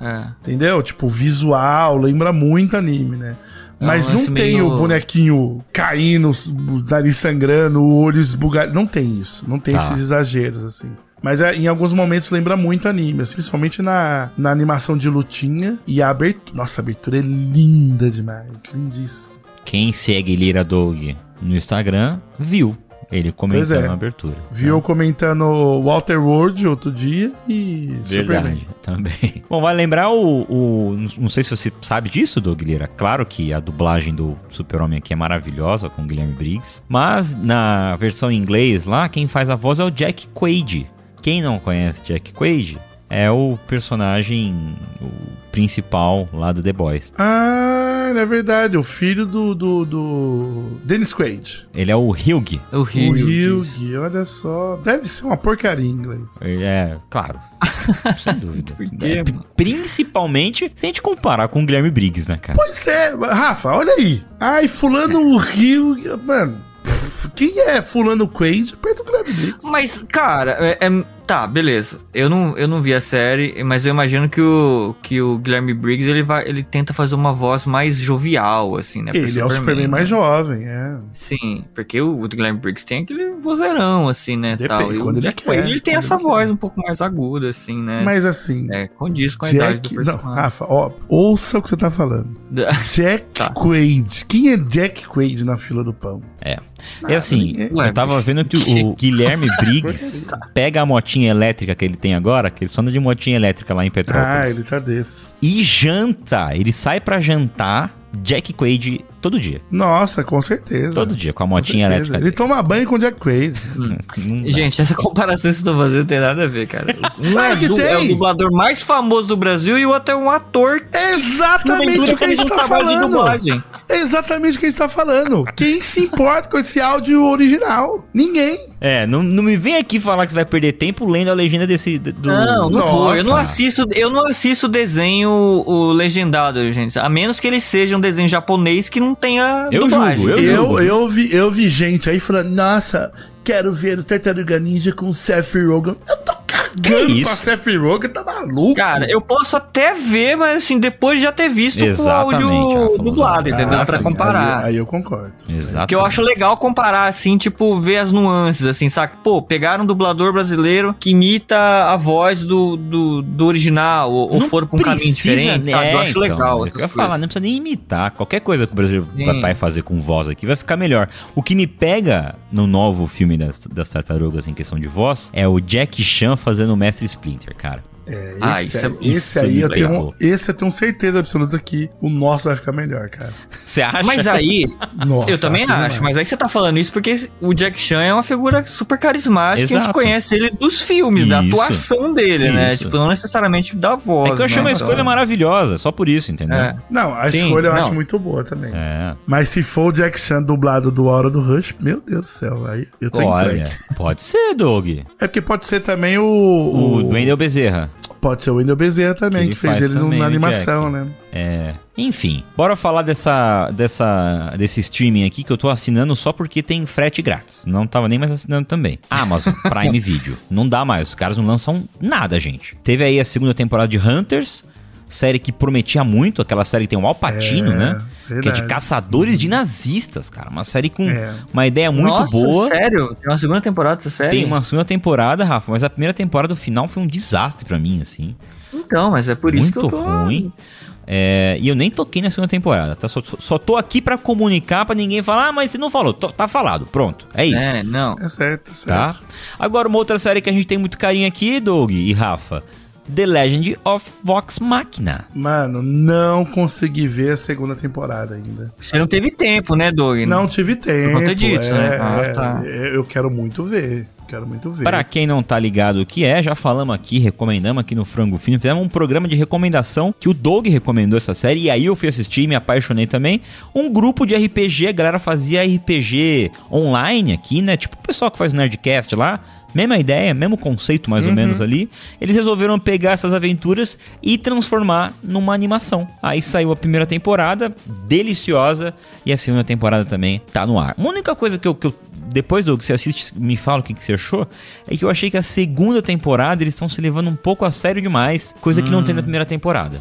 É. Entendeu? Tipo, visual lembra muito anime, né? É Mas não tem meio- o bonequinho caindo, o nariz sangrando, o olho esbugado. Não tem isso. Não tem Tá. esses exageros, assim. Mas é, em alguns momentos lembra muito anime, assim, principalmente na, na animação de lutinha. E a abertura. Nossa, a abertura é linda demais. Lindíssima. Quem segue Lira Doug no Instagram viu ele comentando é. na abertura. Viu eu comentando Walter World outro dia e Superman. Verdade, também. Bom, vai lembrar o, o- Não sei se você sabe disso, Doug Lira. Claro que a dublagem do Super-Homem aqui é maravilhosa com o Guilherme Briggs. Mas na versão em inglês lá, quem faz a voz é o Jack Quaid. Quem não conhece Jack Quaid é o personagem o principal lá do The Boys. Ah, é verdade. O filho do, do, do Dennis Quaid. Ele é o Hugh. O O Rio. Hugh, olha só. Deve ser uma porcaria em inglês. É, claro. Sem dúvida. Por quê, É, principalmente se a gente comparar com o Guilherme Briggs, né, cara? Pois é, Rafa, olha aí. Ai, fulano o Rio. Mano, pff, quem é fulano Quaid? Perto do Guilherme Briggs. Mas, cara, é, é- Tá, beleza. Eu não, eu não vi a série, mas eu imagino que o, que o Guilherme Briggs ele, vai, ele tenta fazer uma voz mais jovial, assim, né? Ele é o Superman né? mais jovem, é. Sim, porque o, o Guilherme Briggs tem aquele vozeirão, assim, né? Depende, tal. E quando ele Jack quer, Quaid, ele tem essa ele quer. voz um pouco mais aguda, assim, né? Mas assim, É, condiz com a idade do Jack. Não, personagem. Rafa, ó, ouça o que você tá falando. Jack Tá. Quaid. Quem é Jack Quaid na fila do pão? É. É assim, ninguém- eu tava vendo que o Guilherme Briggs pega a motinha elétrica que ele tem agora, que ele só anda de motinha elétrica lá em Petrópolis, Ah, ele tá desses. e janta. Ele sai pra jantar Jack Quaid todo dia. Nossa, com certeza. Todo dia, com a Com motinha certeza. elétrica. Ele toma banho com Jack Quaid. Dá. Gente, essa comparação que vocês estão fazendo não tem nada a ver, cara. Um é, que du- é o dublador mais famoso do Brasil e o outro é um ator que É exatamente o que a gente tá falando. dublagem. É exatamente o que a gente tá falando. Quem se importa com esse áudio original? Ninguém. É, não, não me vem aqui falar que você vai perder tempo lendo a legenda desse. Do... Não, não vou. Eu não Nossa. assisto, eu não assisto desenho o legendado, gente. A menos que ele seja um desenho japonês que não tenha Eu dublagem. julgo, eu entendeu? Eu, julgo. eu, vi, eu vi gente aí falando, nossa, quero ver o Tartaruga Ninja com o Seth Rogen. Eu tô cagando isso? pra Seth Rogen, tá maluco? Cara, eu posso até ver, mas assim, depois de já ter visto com o Exatamente, áudio dublado, entendeu? Ah, pra sim, comparar. Aí, aí eu concordo. Exato. Que eu acho legal comparar, assim, tipo, ver as nuances, assim, saca? Pô, pegaram um dublador brasileiro que imita a voz do, do, do original, ou, ou foram pra um caminho precisa, diferente, sabe? Eu né, acho então, legal é essas que eu ia falar, não precisa nem imitar. Qualquer coisa que o Brasil Sim. vai fazer com voz aqui vai ficar melhor. O que me pega no novo filme das, das tartarugas em questão de voz é o Jack Chan fazendo o Mestre Splinter, cara. É, Ah, esse, isso é- esse isso é aí eu tenho, legal. esse eu tenho certeza absoluta que o nosso vai ficar melhor, cara. Você acha? Mas aí, Nossa, eu também acho, mas aí você tá falando isso porque o Jack Chan é uma figura super carismática, que a gente Exato. conhece ele dos filmes, da Isso. atuação dele, né? Isso. Tipo, não necessariamente da voz. É que eu achei né? uma escolha maravilhosa, só por isso, entendeu? É. Não, a Sim, escolha eu não. acho muito boa também. É. Mas se for o Jack Chan dublado do Hora do Rush, meu Deus do céu, aí eu tô Olha, entregue. pode ser, Doug. É porque pode ser também o. O, o Wendel Bezerra. Pode ser o Wendel Bezerra também, Que que, fez ele também na o animação, Jack. né? É. Enfim, bora falar dessa, dessa, desse streaming aqui que eu tô assinando só porque tem frete grátis. Não tava nem mais assinando também. Amazon Prime Video. Não dá mais, os caras não lançam nada, gente. Teve aí a segunda temporada de Hunters, série que prometia muito, aquela série que tem o Alpatino, É, né? Que é de verdade. caçadores de nazistas, cara. Uma série com É. uma ideia muito Nossa, boa. sério? Tem uma segunda temporada dessa série? Tem uma segunda temporada, Rafa, mas a primeira temporada, o final, foi um desastre pra mim, assim. Então, mas é por isso muito que eu tô... ruim. É, e eu nem toquei na segunda temporada, tá? Só, só- tô aqui pra comunicar pra ninguém falar, ah, mas você não falou. Tô- tá falado, pronto. É isso. É, não. É certo, é certo. Tá? Agora, uma outra série que a gente tem muito carinho aqui, Doug e Rafa. The Legend of Vox Machina. Mano, não consegui ver a segunda temporada ainda. Você não teve tempo, né, Doug? Não tive tempo. conta disso, é, né? Ah, é, tá. é, Eu quero muito ver. Quero muito ver. Pra quem não tá ligado o que é, já falamos aqui, recomendamos aqui no Frango Fino, fizemos um programa de recomendação que o Doug recomendou essa série e aí eu fui assistir e me apaixonei também. Um grupo de RPG, a galera fazia RPG online aqui, né? Tipo o pessoal que faz o Nerdcast lá. Mesma ideia, mesmo conceito mais ou menos ali. Eles resolveram pegar essas aventuras e transformar numa animação. Aí saiu a primeira temporada, deliciosa, e a segunda temporada também tá no ar. Uma única coisa que eu, que eu depois do que você assiste, me fala o que, que você achou, é que eu achei que a segunda temporada eles estão se levando um pouco a sério demais, coisa que não tem na primeira temporada.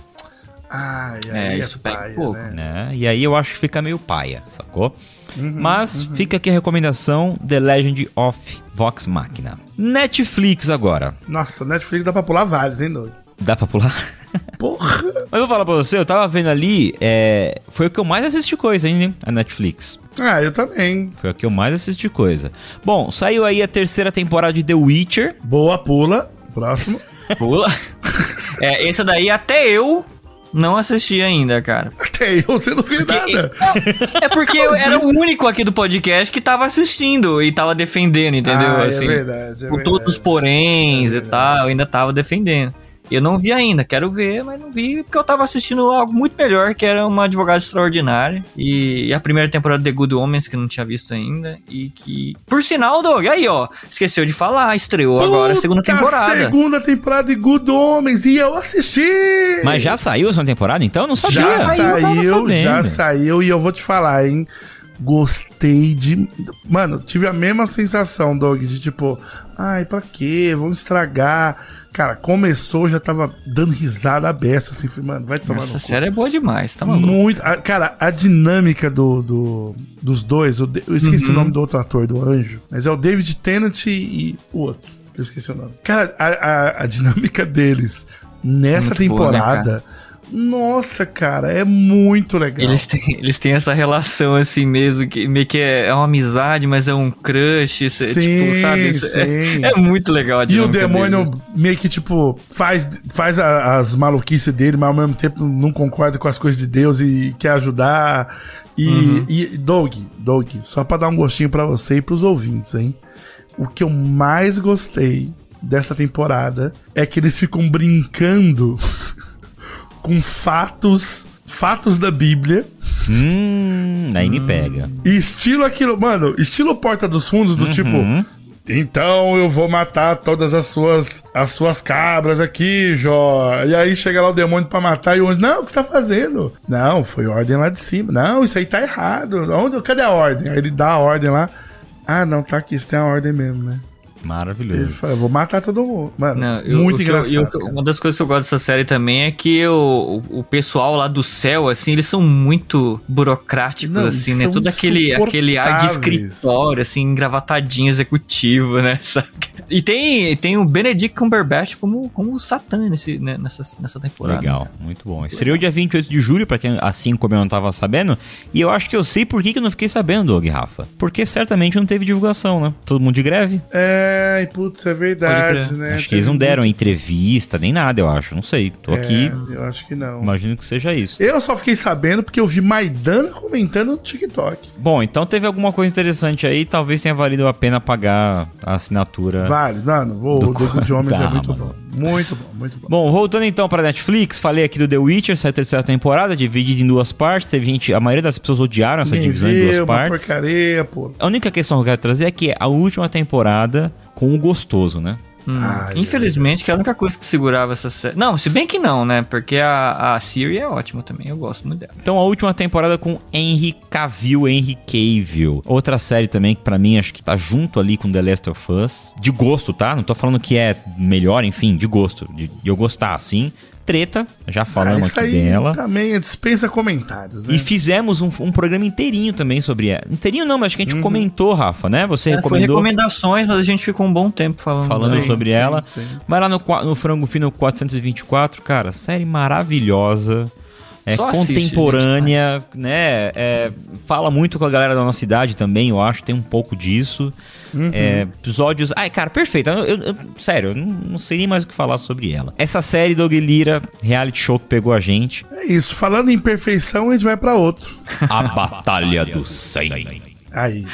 Ai, É, aí isso pega um pouco. né? Né? E aí eu acho que fica meio paia, sacou? Mas fica aqui a recomendação: The Legend of Vox Machina. Netflix agora. Nossa, Netflix dá pra pular vários, hein, Doug? Dá pra pular? Porra! Mas eu vou falar pra você, eu tava vendo ali, é, foi o que eu mais assisti coisa, hein, a Netflix. Ah, eu também. Foi o que eu mais assisti coisa. Bom, saiu aí a terceira temporada de The Witcher. Boa pula. Próximo. Pula. é, esse daí até eu não assisti ainda, cara. Até eu, você não fez nada. É porque eu era o único aqui do podcast que tava assistindo e tava defendendo, entendeu? Ah, assim, é verdade, é com verdade. todos os poréns É e tal, eu ainda tava defendendo. Eu não vi ainda, quero ver, mas não vi porque eu tava assistindo algo muito melhor, que era uma advogada extraordinária. E, e a primeira temporada de The Good Homens, que eu não tinha visto ainda. E que. Por sinal, Doug, aí ó, esqueceu de falar, estreou agora a segunda Puta, temporada. Segunda temporada de Good Homens e eu assisti! Mas já saiu a segunda temporada, então? Eu não sabia. Já saiu, já saiu e eu vou te falar, hein? gostei de. Mano, tive a mesma sensação, Doug, de tipo, ai, pra quê? Vamos estragar. Cara, começou, já tava dando risada a beça, assim, falei, mano, vai tomar Essa no cu. série é boa demais, tá maluco? Muito. a- cara, a dinâmica do, do- dos dois, de- eu esqueci Uhum. o nome do outro ator, do anjo, mas é o David Tennant e o outro, que eu esqueci o nome. Cara, a, a- a dinâmica deles nessa Muito boa, né, temporada. Nossa, cara, é muito legal. Eles têm, eles têm essa relação assim mesmo, que meio que é, é uma amizade, mas é um crush, isso é, tipo, sabe? É, sim. é muito legal E o demônio deles. meio que, tipo, faz, faz a- as maluquices dele, mas ao mesmo tempo não concorda com as coisas de Deus e quer ajudar. E, Uhum. e Doug, Doug, só pra dar um gostinho pra você e pros ouvintes, hein? O que eu mais gostei dessa temporada é que eles ficam brincando com fatos, fatos da Bíblia. Hum, aí me pega. E estilo aquilo, mano, estilo Porta dos Fundos, do tipo. Então eu vou matar todas as suas as suas cabras aqui, Jó. E aí chega lá o demônio pra matar e o anjo, não, o que você tá fazendo? Não, foi ordem lá de cima. Não, isso aí tá errado. Onde, cadê a ordem? Aí ele dá a ordem lá. Ah, não, tá aqui, isso tem a ordem mesmo, né? Ele Maravilhoso. fala, eu vou matar todo mundo. Mano, Não, eu- muito eu- engraçado. eu- cara. uma das coisas que eu gosto dessa série também é que o, o, pessoal lá do céu, assim, eles são muito burocráticos, Não, assim, né? Todo aquele, aquele ar de escritório, assim, engravatadinho executivo, né? Sabe? E tem, tem o Benedict Cumberbatch como, como o Satã nesse, né, nessa, nessa temporada. Legal, muito bom. Estreou dia 28 de julho, pra quem assim como eu não tava sabendo. E eu acho que eu sei por que, que eu não fiquei sabendo, Doug Rafa. Porque certamente não teve divulgação, né? Todo mundo de greve. É, e putz, é verdade, né? acho que eles não deram entrevista, nem nada, eu acho. Não sei. Tô muito- aqui, É, eu acho que não. imagino que seja isso. Eu só fiquei sabendo porque eu vi Maidana comentando no TikTok. Bom, então teve alguma coisa interessante aí. Talvez tenha valido a pena pagar a assinatura. Vale, mano, o Do Good Homens Tá, é muito mano. bom. Muito bom, muito bom. Bom, voltando então pra Netflix, falei aqui do The Witcher, essa terceira temporada, dividida em duas partes. Teve gente, a maioria das pessoas odiaram essa Nem divisão em vi, duas partes. porcaria, pô. A única questão que eu quero trazer é que é a última temporada com o gostoso, né? Hum, Ai, Infelizmente, que é a única coisa que segurava essa série. Não, se bem que não, né? Porque a, a Siri é ótima também, eu gosto muito dela. Então a última temporada com Henry Cavill, Henry Cavill. Outra série também que pra mim acho que tá junto ali com The Last of Us. De gosto, tá? Não tô falando que é melhor, enfim, de gosto. De, de eu gostar, assim. Treta, já Ah, falamos isso aqui aí dela. também dispensa comentários, né? E fizemos um, um programa inteirinho também sobre ela. Inteirinho não, mas acho que a Uhum. gente comentou, Rafa, né? Você É, foi recomendou recomendações, mas a gente ficou um bom tempo falando. falando Sim, sobre sim, ela. sim. Vai lá no, no Frango Fino 424, cara, série maravilhosa. É Só assiste, contemporânea, né? É, fala muito com a galera da nossa cidade também, eu acho, tem um pouco disso. Uhum. É, episódios. Ai, cara, perfeita. Eu, eu- eu- sério, eu não, não sei nem mais o que falar sobre ela. Essa série Doug Lira, reality show que pegou a gente. É isso, falando em perfeição, a gente vai pra outro. A Batalha do 100. Aí,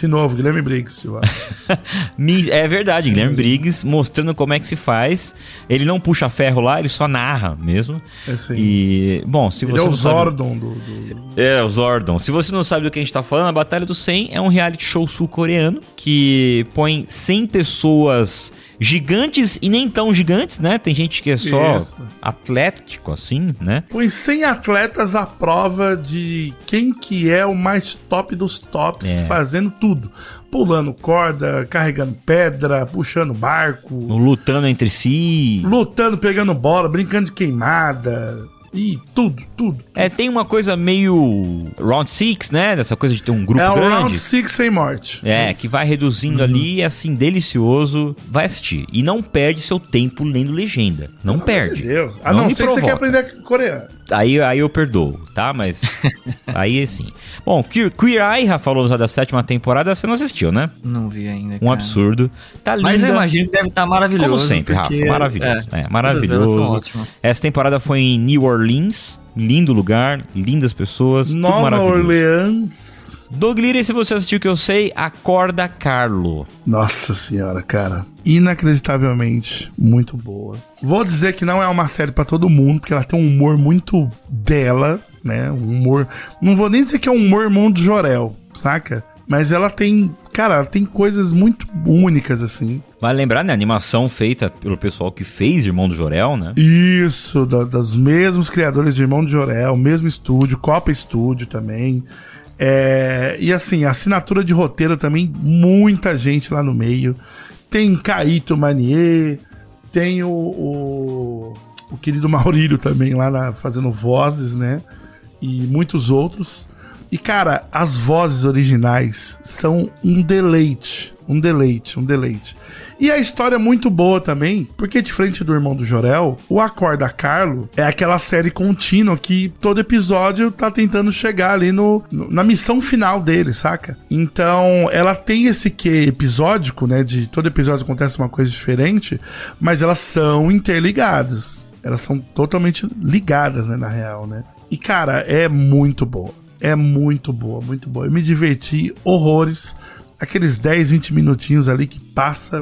de novo, Guilherme Briggs, É verdade, Guilherme Briggs mostrando como é que se faz. Ele não puxa ferro lá, ele só narra mesmo. É assim. E, bom, se Ele você é o não sabe- Zordon do, do- É, o Zordon. Se você não sabe do que a gente tá falando, a Batalha do 100 é um reality show sul-coreano que põe 100 pessoas gigantes e nem tão gigantes, né? Tem gente que é só Isso. atlético, assim, né? Põe 100 atletas à prova de quem que é o mais top dos tops, É. fazendo tudo. Pulando corda, carregando pedra, puxando barco, Lutando entre si. lutando, pegando bola, brincando de queimada. E tudo, tudo. É, tem uma coisa meio Round Six, né? Dessa coisa de ter um grupo é o grande. Round 6 sem morte. É, que vai reduzindo ali, é assim, delicioso. Vai assistir. E não perde seu tempo lendo legenda. Não Meu perde. Deus. A Não não, ser que você quer aprender coreano. Aí, aí eu perdoo, tá? Mas. aí sim. Bom, Queer, Queer Eye, Rafa falou da sétima temporada, você não assistiu, né? Não vi ainda. Um cara. absurdo. Tá linda. Mas eu imagino que deve estar maravilhoso. Como sempre, porque- Rafa. Maravilhoso. É, elas maravilhoso. Essa temporada foi em New Orleans. Lindo lugar, lindas pessoas. tudo Nova maravilhoso. Orleans. Doug Lira, se você assistiu que eu sei, acorda Carlo. Nossa senhora, cara. Inacreditavelmente muito boa. Vou dizer que não é uma série pra todo mundo, porque ela tem um humor muito dela, né? Um humor. Não vou nem dizer que é um humor irmão do Jorel, saca? Mas ela tem. Cara, ela tem coisas muito únicas, assim. Vale lembrar, né? A animação feita pelo pessoal que fez Irmão do Jorel, né? Isso, da- dos mesmos criadores de Irmão de Jorel, mesmo estúdio, Copa Estúdio também. É, e assim, assinatura de roteiro também, muita gente lá no meio. Tem Caíto Manier, tem o, o, o querido Maurílio também lá na- fazendo vozes, né? E muitos outros. E cara, as vozes originais são um deleite. Um deleite, um deleite. E a história é muito boa também, porque diferente do irmão do Jorel, o Acorda Carlo é aquela série contínua que todo episódio tá tentando chegar ali no, no- na missão final dele, saca? Então, ela tem esse quê episódico, né? De todo episódio acontece uma coisa diferente, mas elas são interligadas. Elas são totalmente ligadas, né, na real, né? E cara, é muito boa. É muito boa, muito boa. Eu me diverti horrores. Aqueles 10, 20 minutinhos ali que passa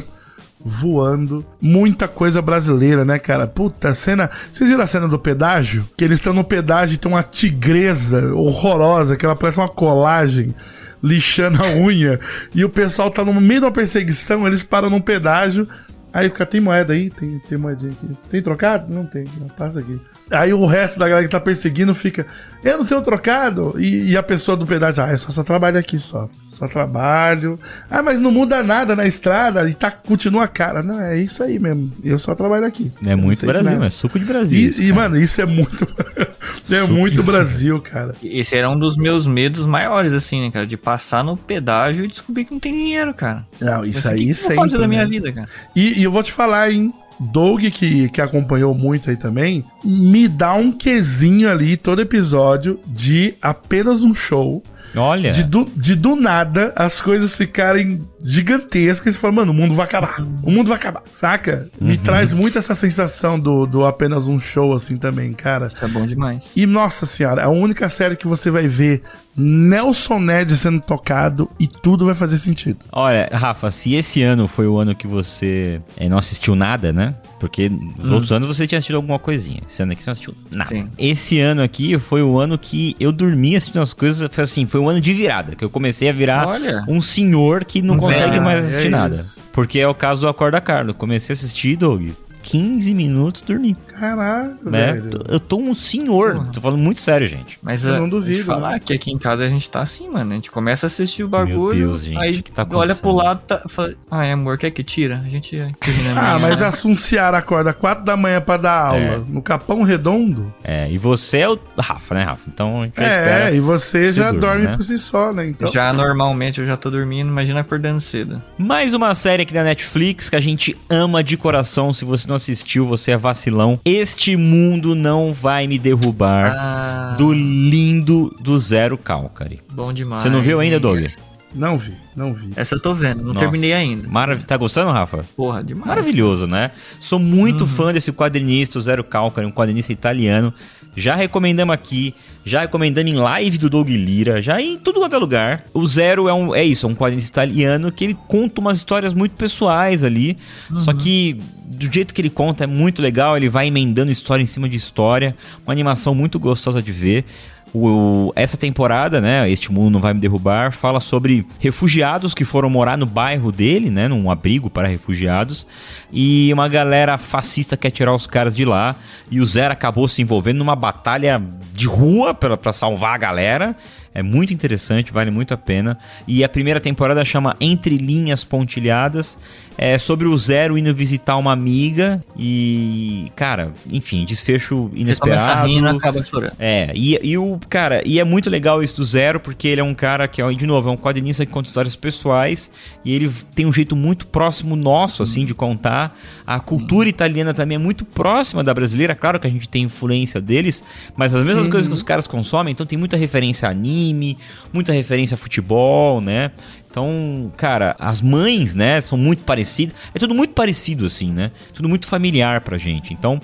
voando. Muita coisa brasileira, né, cara? Puta, cena. Vocês viram a cena do pedágio? Que eles estão no pedágio e tem uma tigresa horrorosa, que ela parece uma colagem. Lixando a unha. E o pessoal tá no meio uma perseguição, eles param num pedágio. Aí fica, tem moeda aí? Tem, tem moedinha aqui. Tem trocado? Não tem. Não, passa aqui. Aí o resto da galera que tá perseguindo fica, eu não tenho trocado. E, e a pessoa do pedágio, ah, eu só, só trabalho aqui só. Só trabalho. Ah, mas não muda nada na estrada e tá, continua cara. Não, é isso aí mesmo. Eu só trabalho aqui. É muito Brasil, é suco de Brasil. E, isso, e, cara. mano, isso é muito. é Suco muito Brasil, cara. Esse era um dos meus medos maiores, assim, né, cara? De passar no pedágio e descobrir que não tem dinheiro, cara. Não, isso Eu aí fiquei, o que eu vou fazer sempre. da minha né? vida, cara? E, e eu vou te falar, hein? Doug, que, que acompanhou muito aí também, me dá um quesinho ali, todo episódio, de apenas um show. Olha, De do, de do nada as coisas ficarem gigantescas e você fala, mano, o mundo vai acabar. O mundo vai acabar, saca? Me traz muito essa sensação do, do apenas um show, assim, também, cara. Isso é bom demais. E, nossa senhora, a única série que você vai ver Nelson Ned sendo tocado e tudo vai fazer sentido. olha, Rafa, se esse ano foi o ano que você eh, não assistiu nada, né? Porque nos outros anos você tinha assistido alguma coisinha. Esse ano aqui você não assistiu nada. Sim. Esse ano aqui foi o ano que eu dormi assistindo as coisas. Foi assim, foi um ano de virada. Que eu comecei a virar Olha. um senhor que não consegue mais assistir é nada. Porque é o caso do Acorda Carlos. Comecei a assistir, Doug. 15 minutos dormi. Caralho, Né? velho. Eu tô um senhor. Porra. Tô falando muito sério, gente. Mas Eu ah, não duvido, deixa eu falar né? que aqui em casa a gente tá assim, mano. A gente começa a assistir o bagulho, Deus, gente, aí que tá olha pro lado, tá, fala, ai amor, quer que tira? A gente termina Ah, mas a Sunciara acorda 4 da manhã pra dar aula É. no Capão Redondo. É, e você é o Rafa, né, Rafa? Então a gente É, e você já durma, dorme né? por si só, né? Então, Já normalmente eu já tô dormindo, imagina acordando cedo. Mais uma série aqui da Netflix que a gente ama de coração. Se você não assistiu, você é vacilão. Este mundo não vai me derrubar. Ah, Do lindo do Zero Calcare. bom demais. Você não viu ainda? Doug? não vi, não vi. Essa eu tô vendo, não Nossa, terminei ainda. Marav tá gostando, Rafa? Porra, demais. Maravilhoso, né? Sou muito fã desse quadrinista, o Zero Calcare, um quadrinista italiano. Já recomendamos aqui, já recomendamos em live do Doug Lira, já em tudo quanto é lugar. O Zero é, um, é isso, é um quadrinista italiano que ele conta umas histórias muito pessoais ali. Só que do jeito que ele conta é muito legal, ele vai emendando história em cima de história. Uma animação muito gostosa de ver. O- essa temporada, né, Este Mundo Não Vai Me Derrubar, fala sobre refugiados que foram morar no bairro dele, né, num abrigo para refugiados, e uma galera fascista quer tirar os caras de lá, e o Zero acabou se envolvendo numa batalha de rua para salvar a galera. É muito interessante, vale muito a pena. E a primeira temporada chama Entre Linhas Pontilhadas. É sobre o Zero indo visitar uma amiga e, cara, enfim, desfecho Você começa inesperado. rindo acaba chorando. É, e, e o cara, e é muito legal isso do Zero, porque ele é um cara que, ó, de novo, é um quadrinista que conta histórias pessoais e ele tem um jeito muito próximo nosso, assim, de contar. A cultura italiana também é muito próxima da brasileira, claro que a gente tem influência deles, mas as mesmas coisas que os caras consomem, então tem muita referência a anime, muita referência a futebol, né? Então, cara, as mães, né, são muito parecidas. É tudo muito parecido, assim, né? Tudo muito familiar pra gente. Então,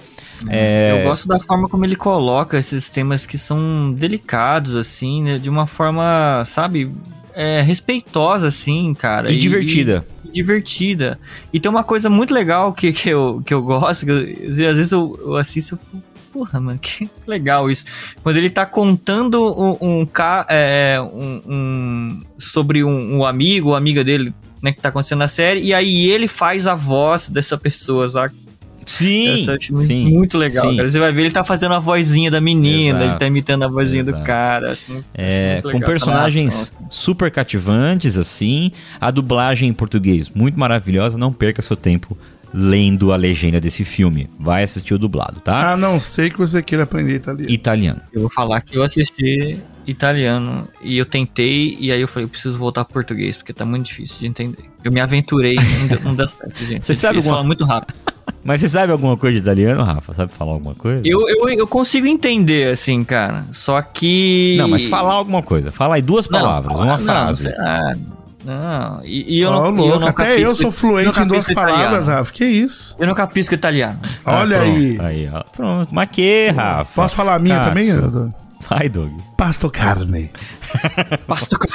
é... Eu gosto da forma como ele coloca esses temas que são delicados, assim, né, de uma forma, sabe, é, respeitosa, assim, cara. E divertida. e divertida. E tem uma coisa muito legal que, que, eu, que eu gosto, que eu- às vezes eu, eu assisto e fico, porra, mano, que legal isso. Quando ele tá contando um, um, é, um- um- sobre um, um amigo, ou amiga dele, né, que tá acontecendo na série, e aí ele faz a voz dessa pessoa, sabe? Sim, sim, muito legal, sim. cara. Você vai ver ele tá fazendo a vozinha da menina, Exato, ele tá imitando a vozinha exato. do cara. Assim, É, com personagens assim. super cativantes, assim. A dublagem em português muito maravilhosa. Não perca seu tempo lendo a legenda desse filme. Vai assistir o dublado, tá? A não ser que você queira aprender italiano. Italiano. Eu vou falar que eu assisti italiano e eu tentei, e aí eu falei, eu preciso voltar pro português, porque tá muito difícil de entender. Eu me aventurei e não deu- não dá certo, gente. Você É sabe alguma- fala muito rápido. Mas você sabe alguma coisa de italiano, Rafa? Sabe falar alguma coisa? Eu, eu, eu consigo entender, assim, cara. Só que. Não, mas falar alguma coisa. Fala aí duas Não, palavras, falar- uma não, frase. lá, Não, e, e eu não, e louco, eu não até capisco- eu sou fluente em duas palavras. Rafa. Que isso? Eu não capisco italiano. Ah, Olha pronto, aí. Aí, ó. Pronto. Mas que, Rafa? Posso falar a minha também, Doug? Vai, Doug. Pasto carne. Pasto-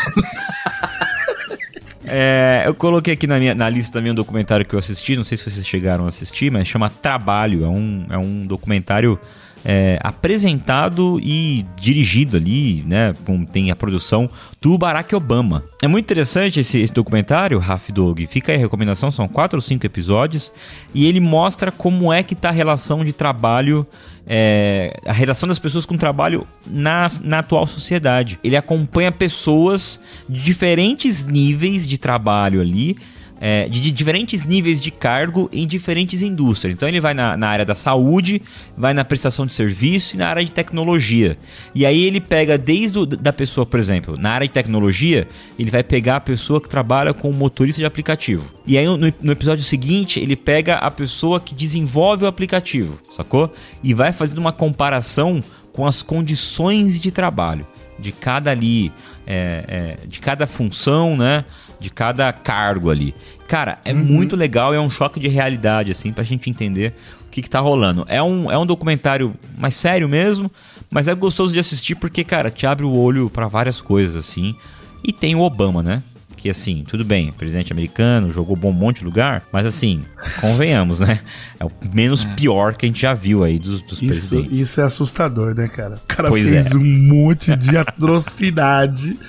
É, eu coloquei aqui na, minha, na lista também um documentário que eu assisti, não sei se vocês chegaram a assistir, mas chama Trabalho. É um, é um documentário é, apresentado e dirigido ali, né? Com, tem a produção do Barack Obama. É muito interessante esse, esse documentário, Raf Dog. Fica aí a recomendação, são quatro ou cinco episódios. E ele mostra como é que tá a relação de trabalho é, a relação das pessoas com o trabalho na, na atual sociedade. Ele acompanha pessoas de diferentes níveis de trabalho ali. É, de, diferentes níveis de cargo em diferentes indústrias. Então ele vai na, na área da saúde, vai na prestação de serviço e na área de tecnologia. E aí ele pega desde o, da pessoa, por exemplo, na área de tecnologia, ele vai pegar a pessoa que trabalha com motorista de aplicativo. E aí no, no episódio seguinte, ele pega a pessoa que desenvolve o aplicativo, sacou? E vai fazendo uma comparação com as condições de trabalho de cada ali, é, é, de cada função, né? De cada cargo ali. Cara, é muito legal, é um choque de realidade, assim, pra gente entender o que, que tá rolando. É um, é um documentário mais sério mesmo, mas é gostoso de assistir porque, cara, te abre o olho pra várias coisas, assim. E tem o Obama, né? Que assim, tudo bem, presidente americano, jogou bom um monte de lugar, mas assim, convenhamos, né? É o menos pior que a gente já viu aí dos, dos Isso, presidentes. isso é assustador, né, cara? O cara Pois fez é. um monte de atrocidade.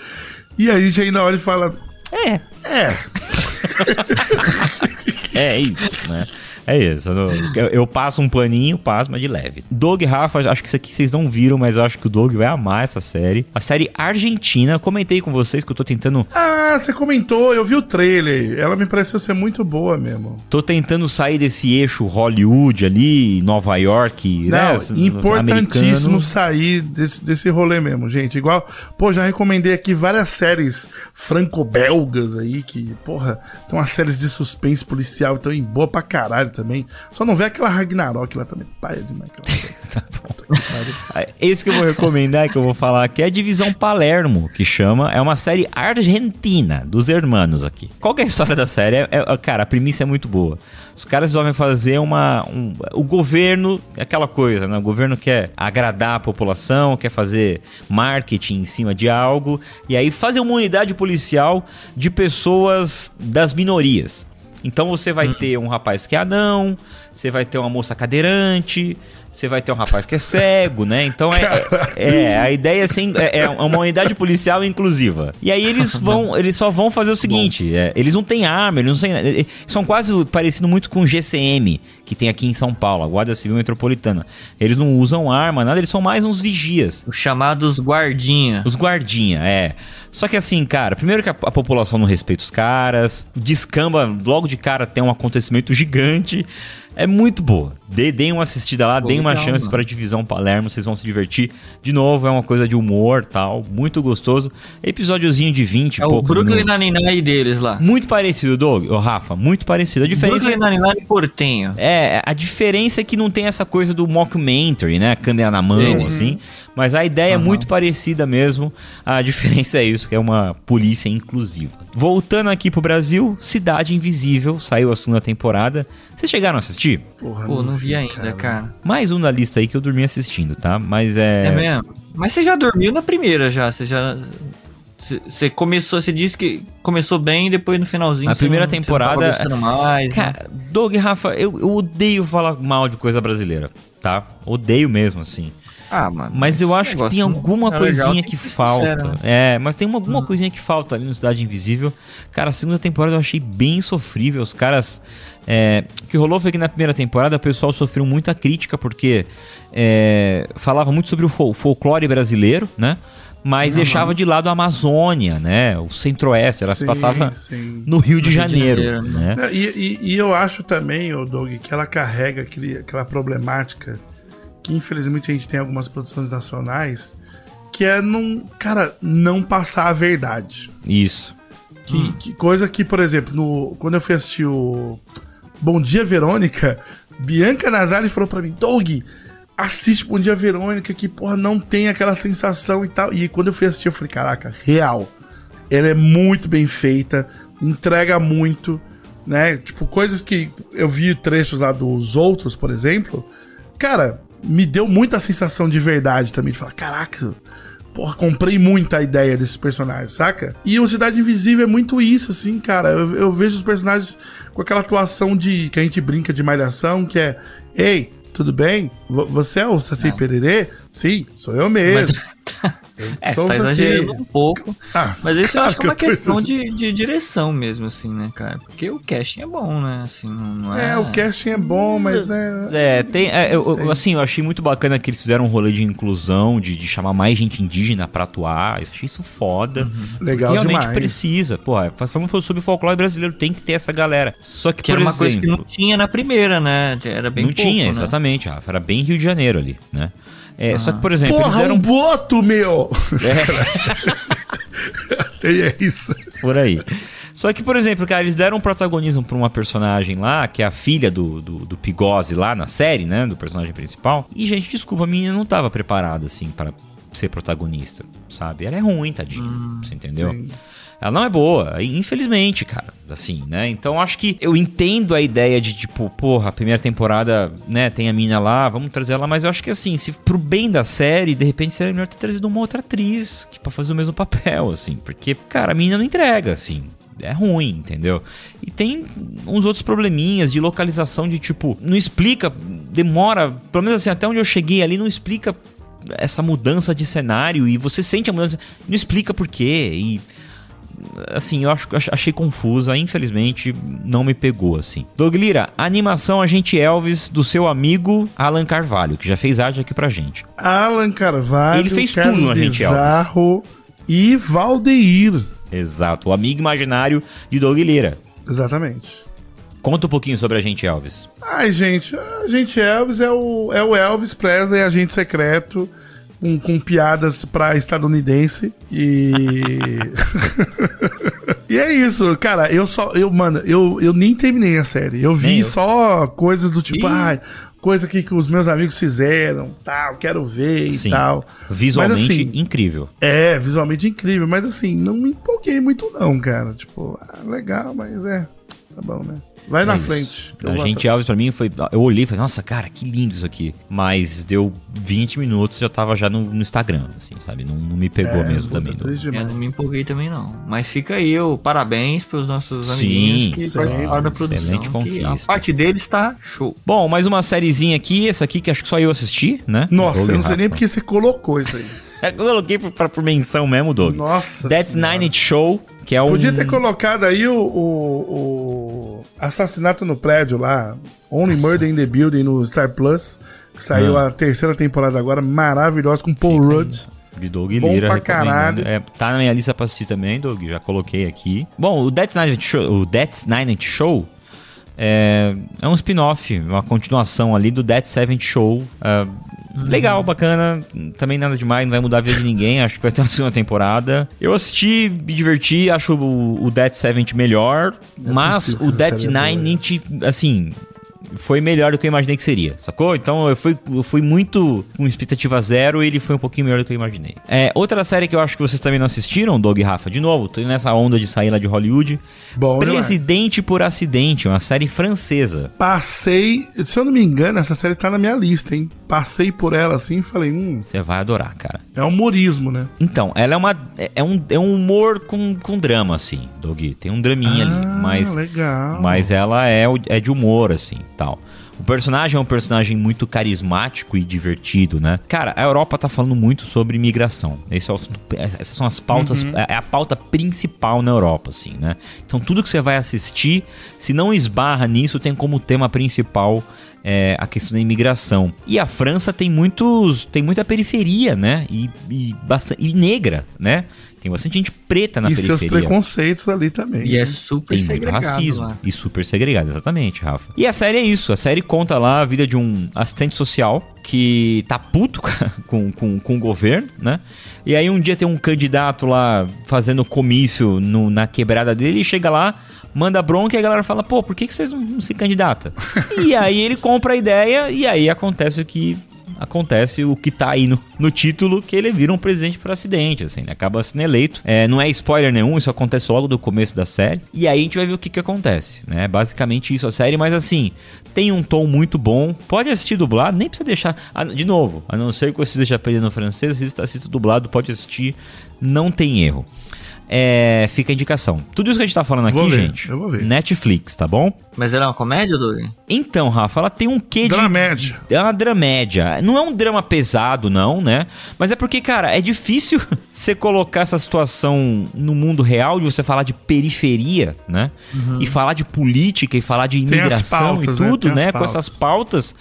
E a gente ainda olha e fala: É, É, É isso, né? É isso. Eu, eu- passo um paninho, passo, mas de leve. Doug Rafa, acho que isso aqui vocês não viram, mas eu acho que o Doug vai amar essa série. A série argentina. Comentei com vocês que eu tô tentando. ah, você comentou, eu vi o trailer. Ela me pareceu ser muito boa mesmo. Tô tentando sair desse eixo Hollywood ali, Nova York, né? Não, importantíssimo americano. sair desse, desse rolê mesmo, gente. Igual, pô, já recomendei aqui várias séries franco-belgas aí, que, porra, tem umas séries de suspense policial, então em boa pra caralho também. Só não vê aquela Ragnarok lá também. Pai demais. série. Ah, Esse que eu vou recomendar, que eu vou falar aqui, é a Divisão Palermo, que chama. É uma série argentina, dos hermanos aqui. Qual que é a história da série? É, é- cara, a premissa é muito boa. Os caras resolvem fazer uma. um- o governo, é aquela coisa, né? O governo quer agradar a população, quer fazer marketing em cima de algo, e aí fazer uma unidade policial de pessoas das minorias. Então você vai ter um rapaz que é anão, você vai ter uma moça cadeirante, você vai ter um rapaz que é cego, né? Então é, é, é, a ideia é, sem, é, é uma unidade policial inclusiva. E aí eles vão, eles só vão fazer o seguinte: é, eles não têm arma, eles não têm, são quase parecido muito com GCM que tem aqui em São Paulo, a Guarda Civil Metropolitana. Eles não usam arma, nada, eles são mais uns vigias. Os chamados guardinha. Os guardinha, é. Só que assim, cara, primeiro que a, a população não respeita os caras, descamba, logo de cara tem um acontecimento gigante. É muito boa. Dê, deem uma assistida lá, Pô, deem uma chance para a Divisão Palermo, vocês vão se divertir. De novo, é uma coisa de humor tal, muito gostoso. Episódiozinho de 20 e É o Brooklyn. Nine-Nine deles lá. Muito parecido, Doug, ô Rafa, muito parecido. A diferença Brooklyn Nine-Nine Portenho. é, a diferença é que não tem essa coisa do mockumentary, né? Câmera na mão, Sim. assim. Mas a ideia é Aham. muito parecida mesmo. A diferença é isso, que é uma polícia inclusiva. Voltando aqui pro Brasil, Cidade Invisível, saiu a segunda temporada. Vocês chegaram a assistir? Porra, Pô, não vi ainda, cara. Mais um da lista aí que eu dormi assistindo, tá? Mas é... É, mesmo? Mas você já dormiu na primeira já, você já... Você começou, você disse que começou bem e depois no finalzinho A primeira não- não temporada- gostando mais, né? Cara, Doug e Rafa, eu, eu odeio falar mal de coisa brasileira, tá? Odeio mesmo, assim. Ah, mano. Mas eu acho que tem não alguma é legal, coisinha tem que ser falta. sincero, né? É, mas tem uma, alguma coisinha que falta ali no Cidade Invisível. Cara, a segunda temporada eu achei bem sofrível. Os caras. é, o que rolou foi que na primeira temporada o pessoal sofreu muita crítica porque é, falava muito sobre o fol- folclore brasileiro, né? Mas deixava de lado a Amazônia, né? O Centro-Oeste. Ela se Sim, passava sim. no Rio de Rio de Janeiro, Janeiro, né? É, E, e- e eu acho também, o Doug, que ela carrega aquele, aquela problemática que infelizmente a gente tem em algumas produções nacionais, que é não, cara, não passar a verdade. Isso. Que, que coisa que, por exemplo, no, quando eu fui assistir o Bom Dia Verônica, Bianca Nazari falou pra mim, Doug, assiste Bom Dia Verônica, que porra não tem aquela sensação e tal. E quando eu fui assistir, eu falei, caraca, real. Ela é muito bem feita, entrega muito, né? Tipo, coisas que eu vi trechos lá dos outros, por exemplo. Cara, me deu muita sensação de verdade também. De falar, caraca, porra, comprei muito a ideia desses personagens, saca? E o Cidade Invisível é muito isso, assim, cara. Eu, eu vejo os personagens com aquela atuação de que a gente brinca de malhação, que é, ei, tudo bem? Você é o Saci. Pererê? Sim, sou eu mesmo. É, você tá exagerando um pouco. Ah, Mas isso eu acho que é uma que questão de, de direção mesmo, assim, né, cara? Porque o casting é bom, né? Assim, não, é... É, o casting é bom, mas né. É, tem, é, eu- eu- assim, eu achei muito bacana que eles fizeram um rolê de inclusão, de, de chamar mais gente indígena pra atuar. Eu achei isso foda. Legal Realmente demais. precisa. Porra, falando sobre folclore brasileiro, tem que ter essa galera. Só que, Que por era uma exemplo, coisa que não tinha na primeira, né? Era bem não pouco, tinha, né? exatamente, Rafa. Era bem Rio de Janeiro ali, né? É, Só que, por exemplo, Porra, eles deram um boto, meu! Tem é isso. por aí. Só que, por exemplo, cara, eles deram protagonismo pra uma personagem lá, que é a filha do, do, do Pigose lá na série, né? Do personagem principal. E, gente, desculpa, a menina não tava preparada, assim, pra ser protagonista, sabe? Ela é ruim, tadinha. você entendeu? sim. Ela não é boa, infelizmente, cara. Assim, né? Então acho que eu entendo a ideia de, tipo, porra, a primeira temporada, né, tem a mina lá, vamos trazer ela, mas eu acho que assim, se pro bem da série, de repente seria melhor ter trazido uma outra atriz que para fazer o mesmo papel, assim. Porque, cara, a menina não entrega, assim. É ruim, entendeu? E tem uns outros probleminhas de localização de tipo, não explica, demora, pelo menos assim, até onde eu cheguei ali, não explica essa mudança de cenário e você sente a mudança, não explica por quê. E assim, eu acho, ach- achei confusa, infelizmente não me pegou assim. Doug Lira, animação Agente Elvis do seu amigo Alan Carvalho, que já fez arte aqui pra gente. Alan Carvalho, Ele fez Carlos tudo na Gente Elvis. Bizarro e Valdeir. Exato, o amigo imaginário de Doug Lira. Exatamente. Conta um pouquinho sobre Agente Elvis. Ai, gente, a gente Elvis é o, é o Elvis Presley, agente secreto, com, com piadas pra estadunidense. E. e é isso, cara. Eu só. Eu, mano, eu, eu nem terminei a série. Eu vi eu. só coisas do tipo, ai, coisa que, que os meus amigos fizeram, tal, quero ver e Sim, tal. visualmente Mas, assim, incrível. É, visualmente incrível, mas assim, não me empolguei muito, não, cara. Tipo, ah, legal, mas é. Tá bom, né? Vai na É isso. frente. eu A gente. Elvis pra mim foi. Eu olhei e falei, nossa, cara, que lindo isso aqui. Mas deu 20 minutos já tava já no, no Instagram, assim, sabe? Não, não me pegou É, mesmo puta, também. Eu demais. não me empolguei também, não. Mas fica aí o parabéns pros nossos Sim, amiguinhos que sim. participaram da produção. Excelente que a conquista. parte deles tá show. Bom, mais uma sériezinha aqui, essa aqui que acho que só eu assisti, né? Nossa, eu não sei nem porque você colocou isso aí. Eu coloquei por, pra- por menção mesmo, Doug. Nossa That's Senhora. Nine It Show, que é um. Podia ter colocado aí o, o, o assassinato no prédio lá. Only Murder in the Building no Star Plus. Que saiu Ah. a terceira temporada agora, maravilhosa, com Paul Rudd. De Doug Bom Lira. pra caralho. É, tá na minha lista pra assistir também, Doug. Já coloquei aqui. Bom, o Nine It Show, o Nine It Show é, é um spin-off, uma continuação ali do That Seventh Show. É, Legal, bacana. Também nada demais, não vai mudar a vida de ninguém. Acho que vai ter uma segunda temporada. Eu assisti, me diverti. Acho o, o Dead Seventh melhor. mas possível que o Dead é Nine? It, assim, foi melhor do que eu imaginei que seria, sacou? Então eu fui, eu fui muito com expectativa zero e ele foi um pouquinho melhor do que eu imaginei. É, outra série que eu acho que vocês também não assistiram, Doug e Rafa, de novo, tô nessa onda de sair lá de Hollywood. Bom demais. Presidente por Acidente, uma série francesa. Passei, se eu não me engano, essa série tá na minha lista, hein? Passei por ela assim e falei, hum, Você vai adorar, cara. é humorismo, né? Então, ela é uma. É, é um, é um humor com, com drama, assim, Doug. Tem um draminha ali. Ah, Mas, legal. mas ela é, é de humor, assim tal. O personagem é um personagem muito carismático e divertido, né? Cara, a Europa tá falando muito sobre imigração. Esse é o, essas são as pautas, é a pauta principal na Europa, assim, né? Então tudo que você vai assistir, se não esbarra nisso, tem como tema principal é, a questão da imigração. E a França tem muitos, tem muita periferia, né? E, e, bastante, e negra, né? Tem bastante gente preta na e periferia. seus preconceitos ali também. E é né? super Tem muito segregado racismo lá. e super segregado, exatamente, Rafa. E a série é isso, a série conta lá a vida de um assistente social que tá puto com, com, com o governo, né? E aí um dia tem um candidato lá fazendo comício no- na quebrada dele e chega lá, manda bronca e a galera fala, pô, por que, que vocês não, não se candidatam? e aí ele compra a ideia e aí acontece o que acontece o que tá aí no, no título, que ele vira um presidente por acidente, assim, né? acaba sendo eleito. É, não é spoiler nenhum, isso acontece logo do começo da série. E aí a gente vai ver o que que acontece, né? Basicamente isso a série, mas assim, tem um tom muito bom. Pode assistir dublado, nem precisa deixar... de novo, a não ser que você esteja aprendendo francês, assista, assista dublado, pode assistir, não tem erro. É, fica a indicação. Tudo isso que a gente tá falando aqui, Vou ver, gente, eu vou ver. Netflix, tá bom? Mas ela é uma comédia, Doug? Então, Rafa, ela tem um quê de. Dramédia. É uma dramédia. Não é um drama pesado, não, né? Mas é porque, cara, é difícil você colocar essa situação no mundo real, de você falar de periferia, né? E falar de política e falar de Uhum. Imigração pautas, e né? tudo, as né? Com essas pautas.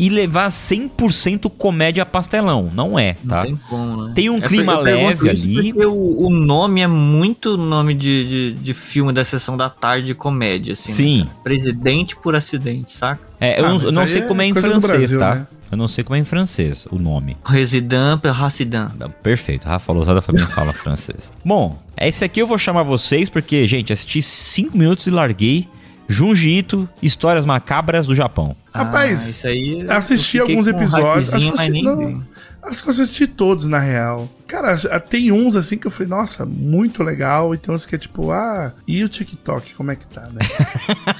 E levar 100% comédia pastelão. Não é, Não tá? tem como, né? Tem um É, clima leve ali. O, o nome é muito nome de, de, de filme da sessão da tarde de comédia, assim. Sim. né? Presidente por acidente, saca? É, eu Ah, não, eu não sei é como é em francês, Brasil, tá? né? Eu não sei como é em francês o nome. Resident Racidan. Não, Perfeito, Rafa Lousada também fala francês. Bom, esse aqui eu vou chamar vocês porque, gente, assisti 5 minutos e larguei. Junji Ito, Histórias Macabras do Japão. Rapaz, Ah, isso aí eu assisti alguns episódios. Acho que, assisti, não, acho que eu assisti todos, na real. Cara, tem uns assim que eu falei, nossa, muito legal. E tem uns que é tipo, ah, e o TikTok, como é que tá, né?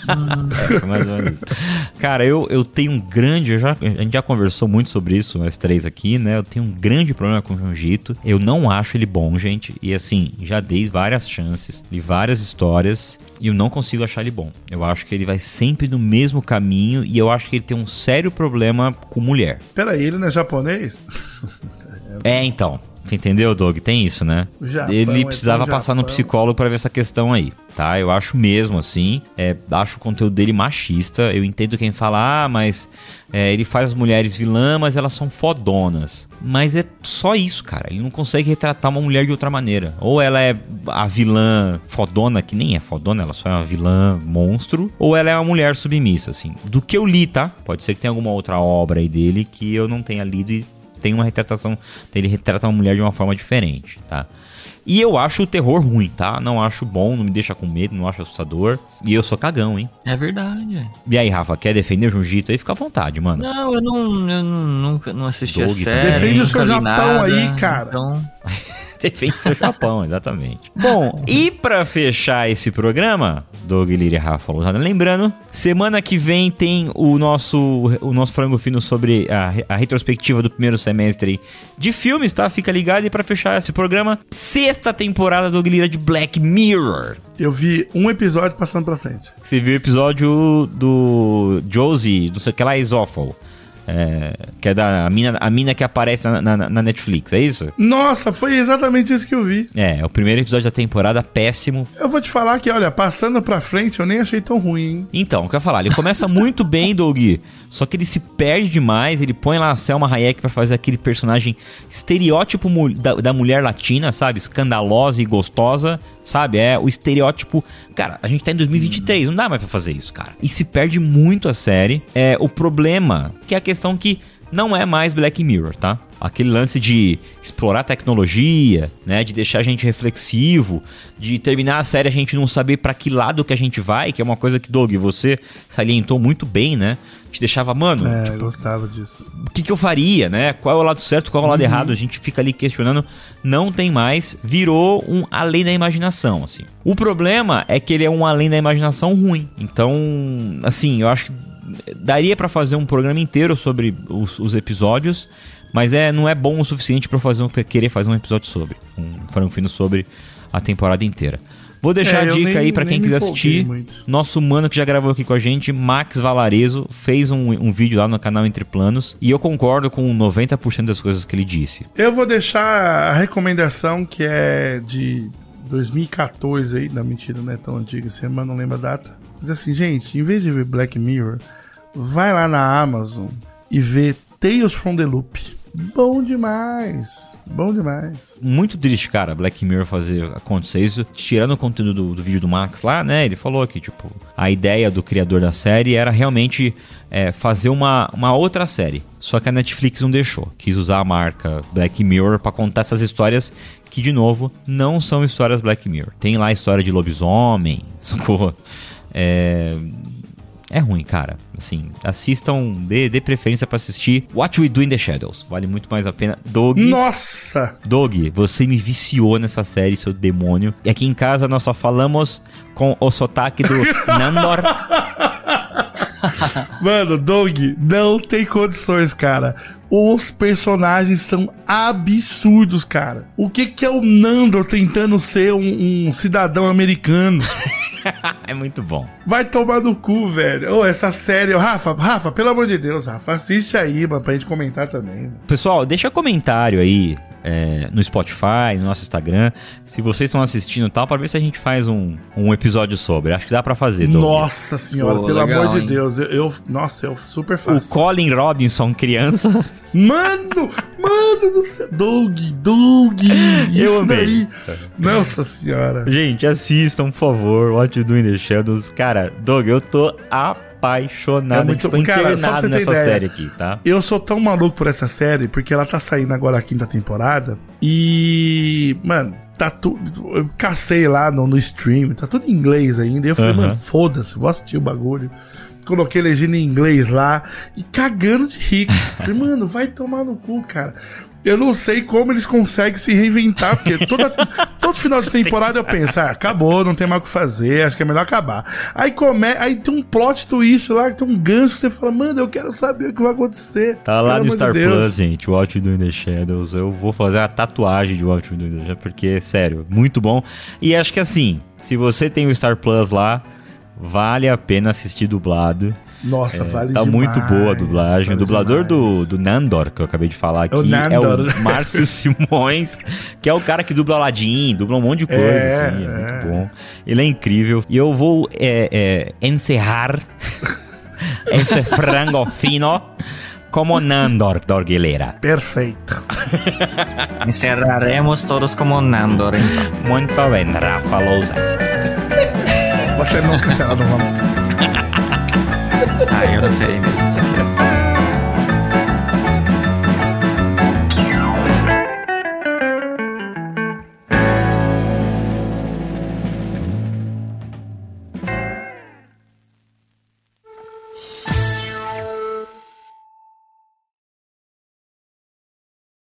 É, mais ou menos. Cara, eu, eu tenho um grande. eu já, a gente já conversou muito sobre isso, nós três aqui, né? Eu tenho um grande problema com o Jiu-Jitsu. Eu não acho ele bom, gente. E assim, já dei várias chances, li várias histórias. E eu não consigo achar ele bom. Eu acho que ele vai sempre no mesmo caminho. E eu acho que ele tem um sério problema com mulher. Peraí, ele não é japonês? É, então. Entendeu, Doug? Tem isso, né? Japão, Ele precisava passar no psicólogo pra ver essa questão aí, tá? Eu acho mesmo assim. É, acho o conteúdo dele machista. Eu entendo quem fala, ah, mas é, ele faz as mulheres vilã, mas elas são fodonas. Mas é só isso, cara. Ele não consegue retratar uma mulher de outra maneira. Ou ela é a vilã fodona, que nem é fodona, ela só é uma vilã monstro. Ou ela é uma mulher submissa, assim. Do que eu li, tá? Pode ser que tenha alguma outra obra aí dele que eu não tenha lido e tem uma retratação. Ele retrata uma mulher de uma forma diferente, tá? E eu acho o terror ruim, tá? Não acho bom, não me deixa com medo, não acho assustador. E eu sou cagão, hein? É verdade. E aí, Rafa, quer defender o Jiu-Jitsu aí? Fica à vontade, mano. Não, eu não, eu não, nunca não assisti Doug a também. série. Defende o seu Japão nada, aí, cara. Então, Defende seu Japão, exatamente. Bom, e pra fechar esse programa, Doug Lira e Rafa Lousada, lembrando, semana que vem tem o nosso, o nosso frango fino sobre a, a retrospectiva do primeiro semestre de filmes, tá? Fica ligado e pra fechar esse programa, sexta temporada Doug Lira de Black Mirror. Eu vi um episódio passando pra frente. Você viu o episódio do Josie, do sei que lá, Isófalo. É, que é da a mina, a mina que aparece na, na- na Netflix, é isso? Nossa, foi exatamente isso que eu vi. É, é o primeiro episódio da temporada, péssimo. Eu vou te falar que, olha, passando pra frente, eu nem achei tão ruim, hein? Então, o que eu ia falar, ele começa muito bem, Doug, só que ele se perde demais, ele põe lá a Selma Hayek pra fazer aquele personagem estereótipo da, da mulher latina, sabe? Escandalosa e gostosa, sabe? É o estereótipo... Cara, a gente tá em 2023, não dá mais pra fazer isso, cara. E se perde muito a série. É, o problema, que é a questão que não é mais Black Mirror, tá? Aquele lance de explorar tecnologia, né, de deixar a gente reflexivo, de terminar a série a gente não saber pra que lado que a gente vai, que é uma coisa que Doug, você salientou muito bem, né? Te deixava, mano, É, tipo, eu gostava disso. o que, que eu faria, né? Qual é o lado certo, qual é o lado errado? A gente fica ali questionando. Não tem mais. Virou um além da imaginação, assim. O problema é que ele é um além da imaginação ruim. Então, assim, eu acho que daria pra fazer um programa inteiro sobre os, os episódios, mas é não é bom o suficiente pra fazer um, querer fazer um episódio sobre. Um frango fino sobre a temporada inteira. Vou deixar É, a dica nem- aí pra nem quem quiser assistir. muito. Nosso mano que já gravou aqui com a gente, Max Valarezo, fez um, um vídeo lá no canal Entre Planos. E eu concordo com 90% das coisas que ele disse. Eu vou deixar a recomendação que é de 2014 aí, não mentira, não é tão antiga mas não lembro a data. Mas assim, gente, em vez de ver Black Mirror, vai lá na Amazon e vê Tales from the Loop. Bom demais, bom demais. Muito triste, cara, Black Mirror fazer acontecer isso. Tirando o conteúdo do, do vídeo do Max lá, né? Ele falou que, tipo, a ideia do criador da série era realmente é, fazer uma, uma outra série. Só que a Netflix não deixou. Quis usar a marca Black Mirror pra contar essas histórias que, de novo, não são histórias Black Mirror. Tem lá a história de lobisomem, socorro. É. É ruim, cara. Assim, assistam, dê, dê preferência pra assistir What We Do in the Shadows. Vale muito mais a pena. Dog. Nossa! Dog, você me viciou nessa série, seu demônio. E aqui em casa nós só falamos com o sotaque do Nandor. Mano, Doug, não tem condições, cara. Os personagens são absurdos, cara. O que, que é o Nandor tentando ser um, um cidadão americano? é muito bom. Vai tomar no cu, velho. Ô, essa série. Rafa, Rafa, pelo amor de Deus, Rafa, assiste aí, mano, pra gente comentar também. mano. Pessoal, deixa comentário aí é, no Spotify, no nosso Instagram, se vocês estão assistindo e tal, pra ver se a gente faz um, um episódio sobre. Acho que dá pra fazer, Dog. Nossa senhora, Pô, pelo legal, amor de hein? Deus. Eu, eu- nossa, eu super O faço. Colin Robinson, criança. Mano, mano do céu. Doug, Doug. Isso Eu amei. daí. Nossa senhora. Gente, assistam, por favor, What You Do in the Shadows. Cara, Dog, eu tô apaixonado. É muito- a gente ficou cara, só pra internado você ter nessa ideia. série aqui, tá? Eu sou tão maluco por essa série, porque ela tá saindo agora a quinta temporada. E, mano, tá tudo. Eu cacei lá no, no stream, tá tudo em inglês ainda. E eu falei, Aham. mano, foda-se, vou assistir o bagulho. Coloquei legenda em inglês lá e cagando de rico. Falei, mano, vai tomar no cu, cara. Eu não sei como eles conseguem se reinventar, porque toda, todo final de temporada eu penso, ah, acabou, não tem mais o que fazer, acho que é melhor acabar. Aí, come, aí tem um plot twist lá, que tem um gancho que você fala, mano, eu quero saber o que vai acontecer. Tá lá no de Star Deus. Plus, gente, You Do in the Shadows. Eu vou fazer a tatuagem de Do in the Shadows, porque, sério, muito bom. E acho que assim, se você tem o Star Plus lá, vale a pena assistir dublado. Nossa, vale tá demais. muito boa a dublagem. Vale o dublador do, demais. do Nandor, que eu acabei de falar aqui, o é Nandor. o Márcio Simões, que é o cara que dubla Aladdin, dubla um monte de coisa, É, assim, é, é. muito bom. Ele é incrível. E eu vou é, é, encerrar esse frango fino como Nandor Dorguilera. Perfeito. Encerraremos todos como Nandor, então. Muito bem, Rafa Lousa. Você nunca será do. Ah, eu não sei mesmo.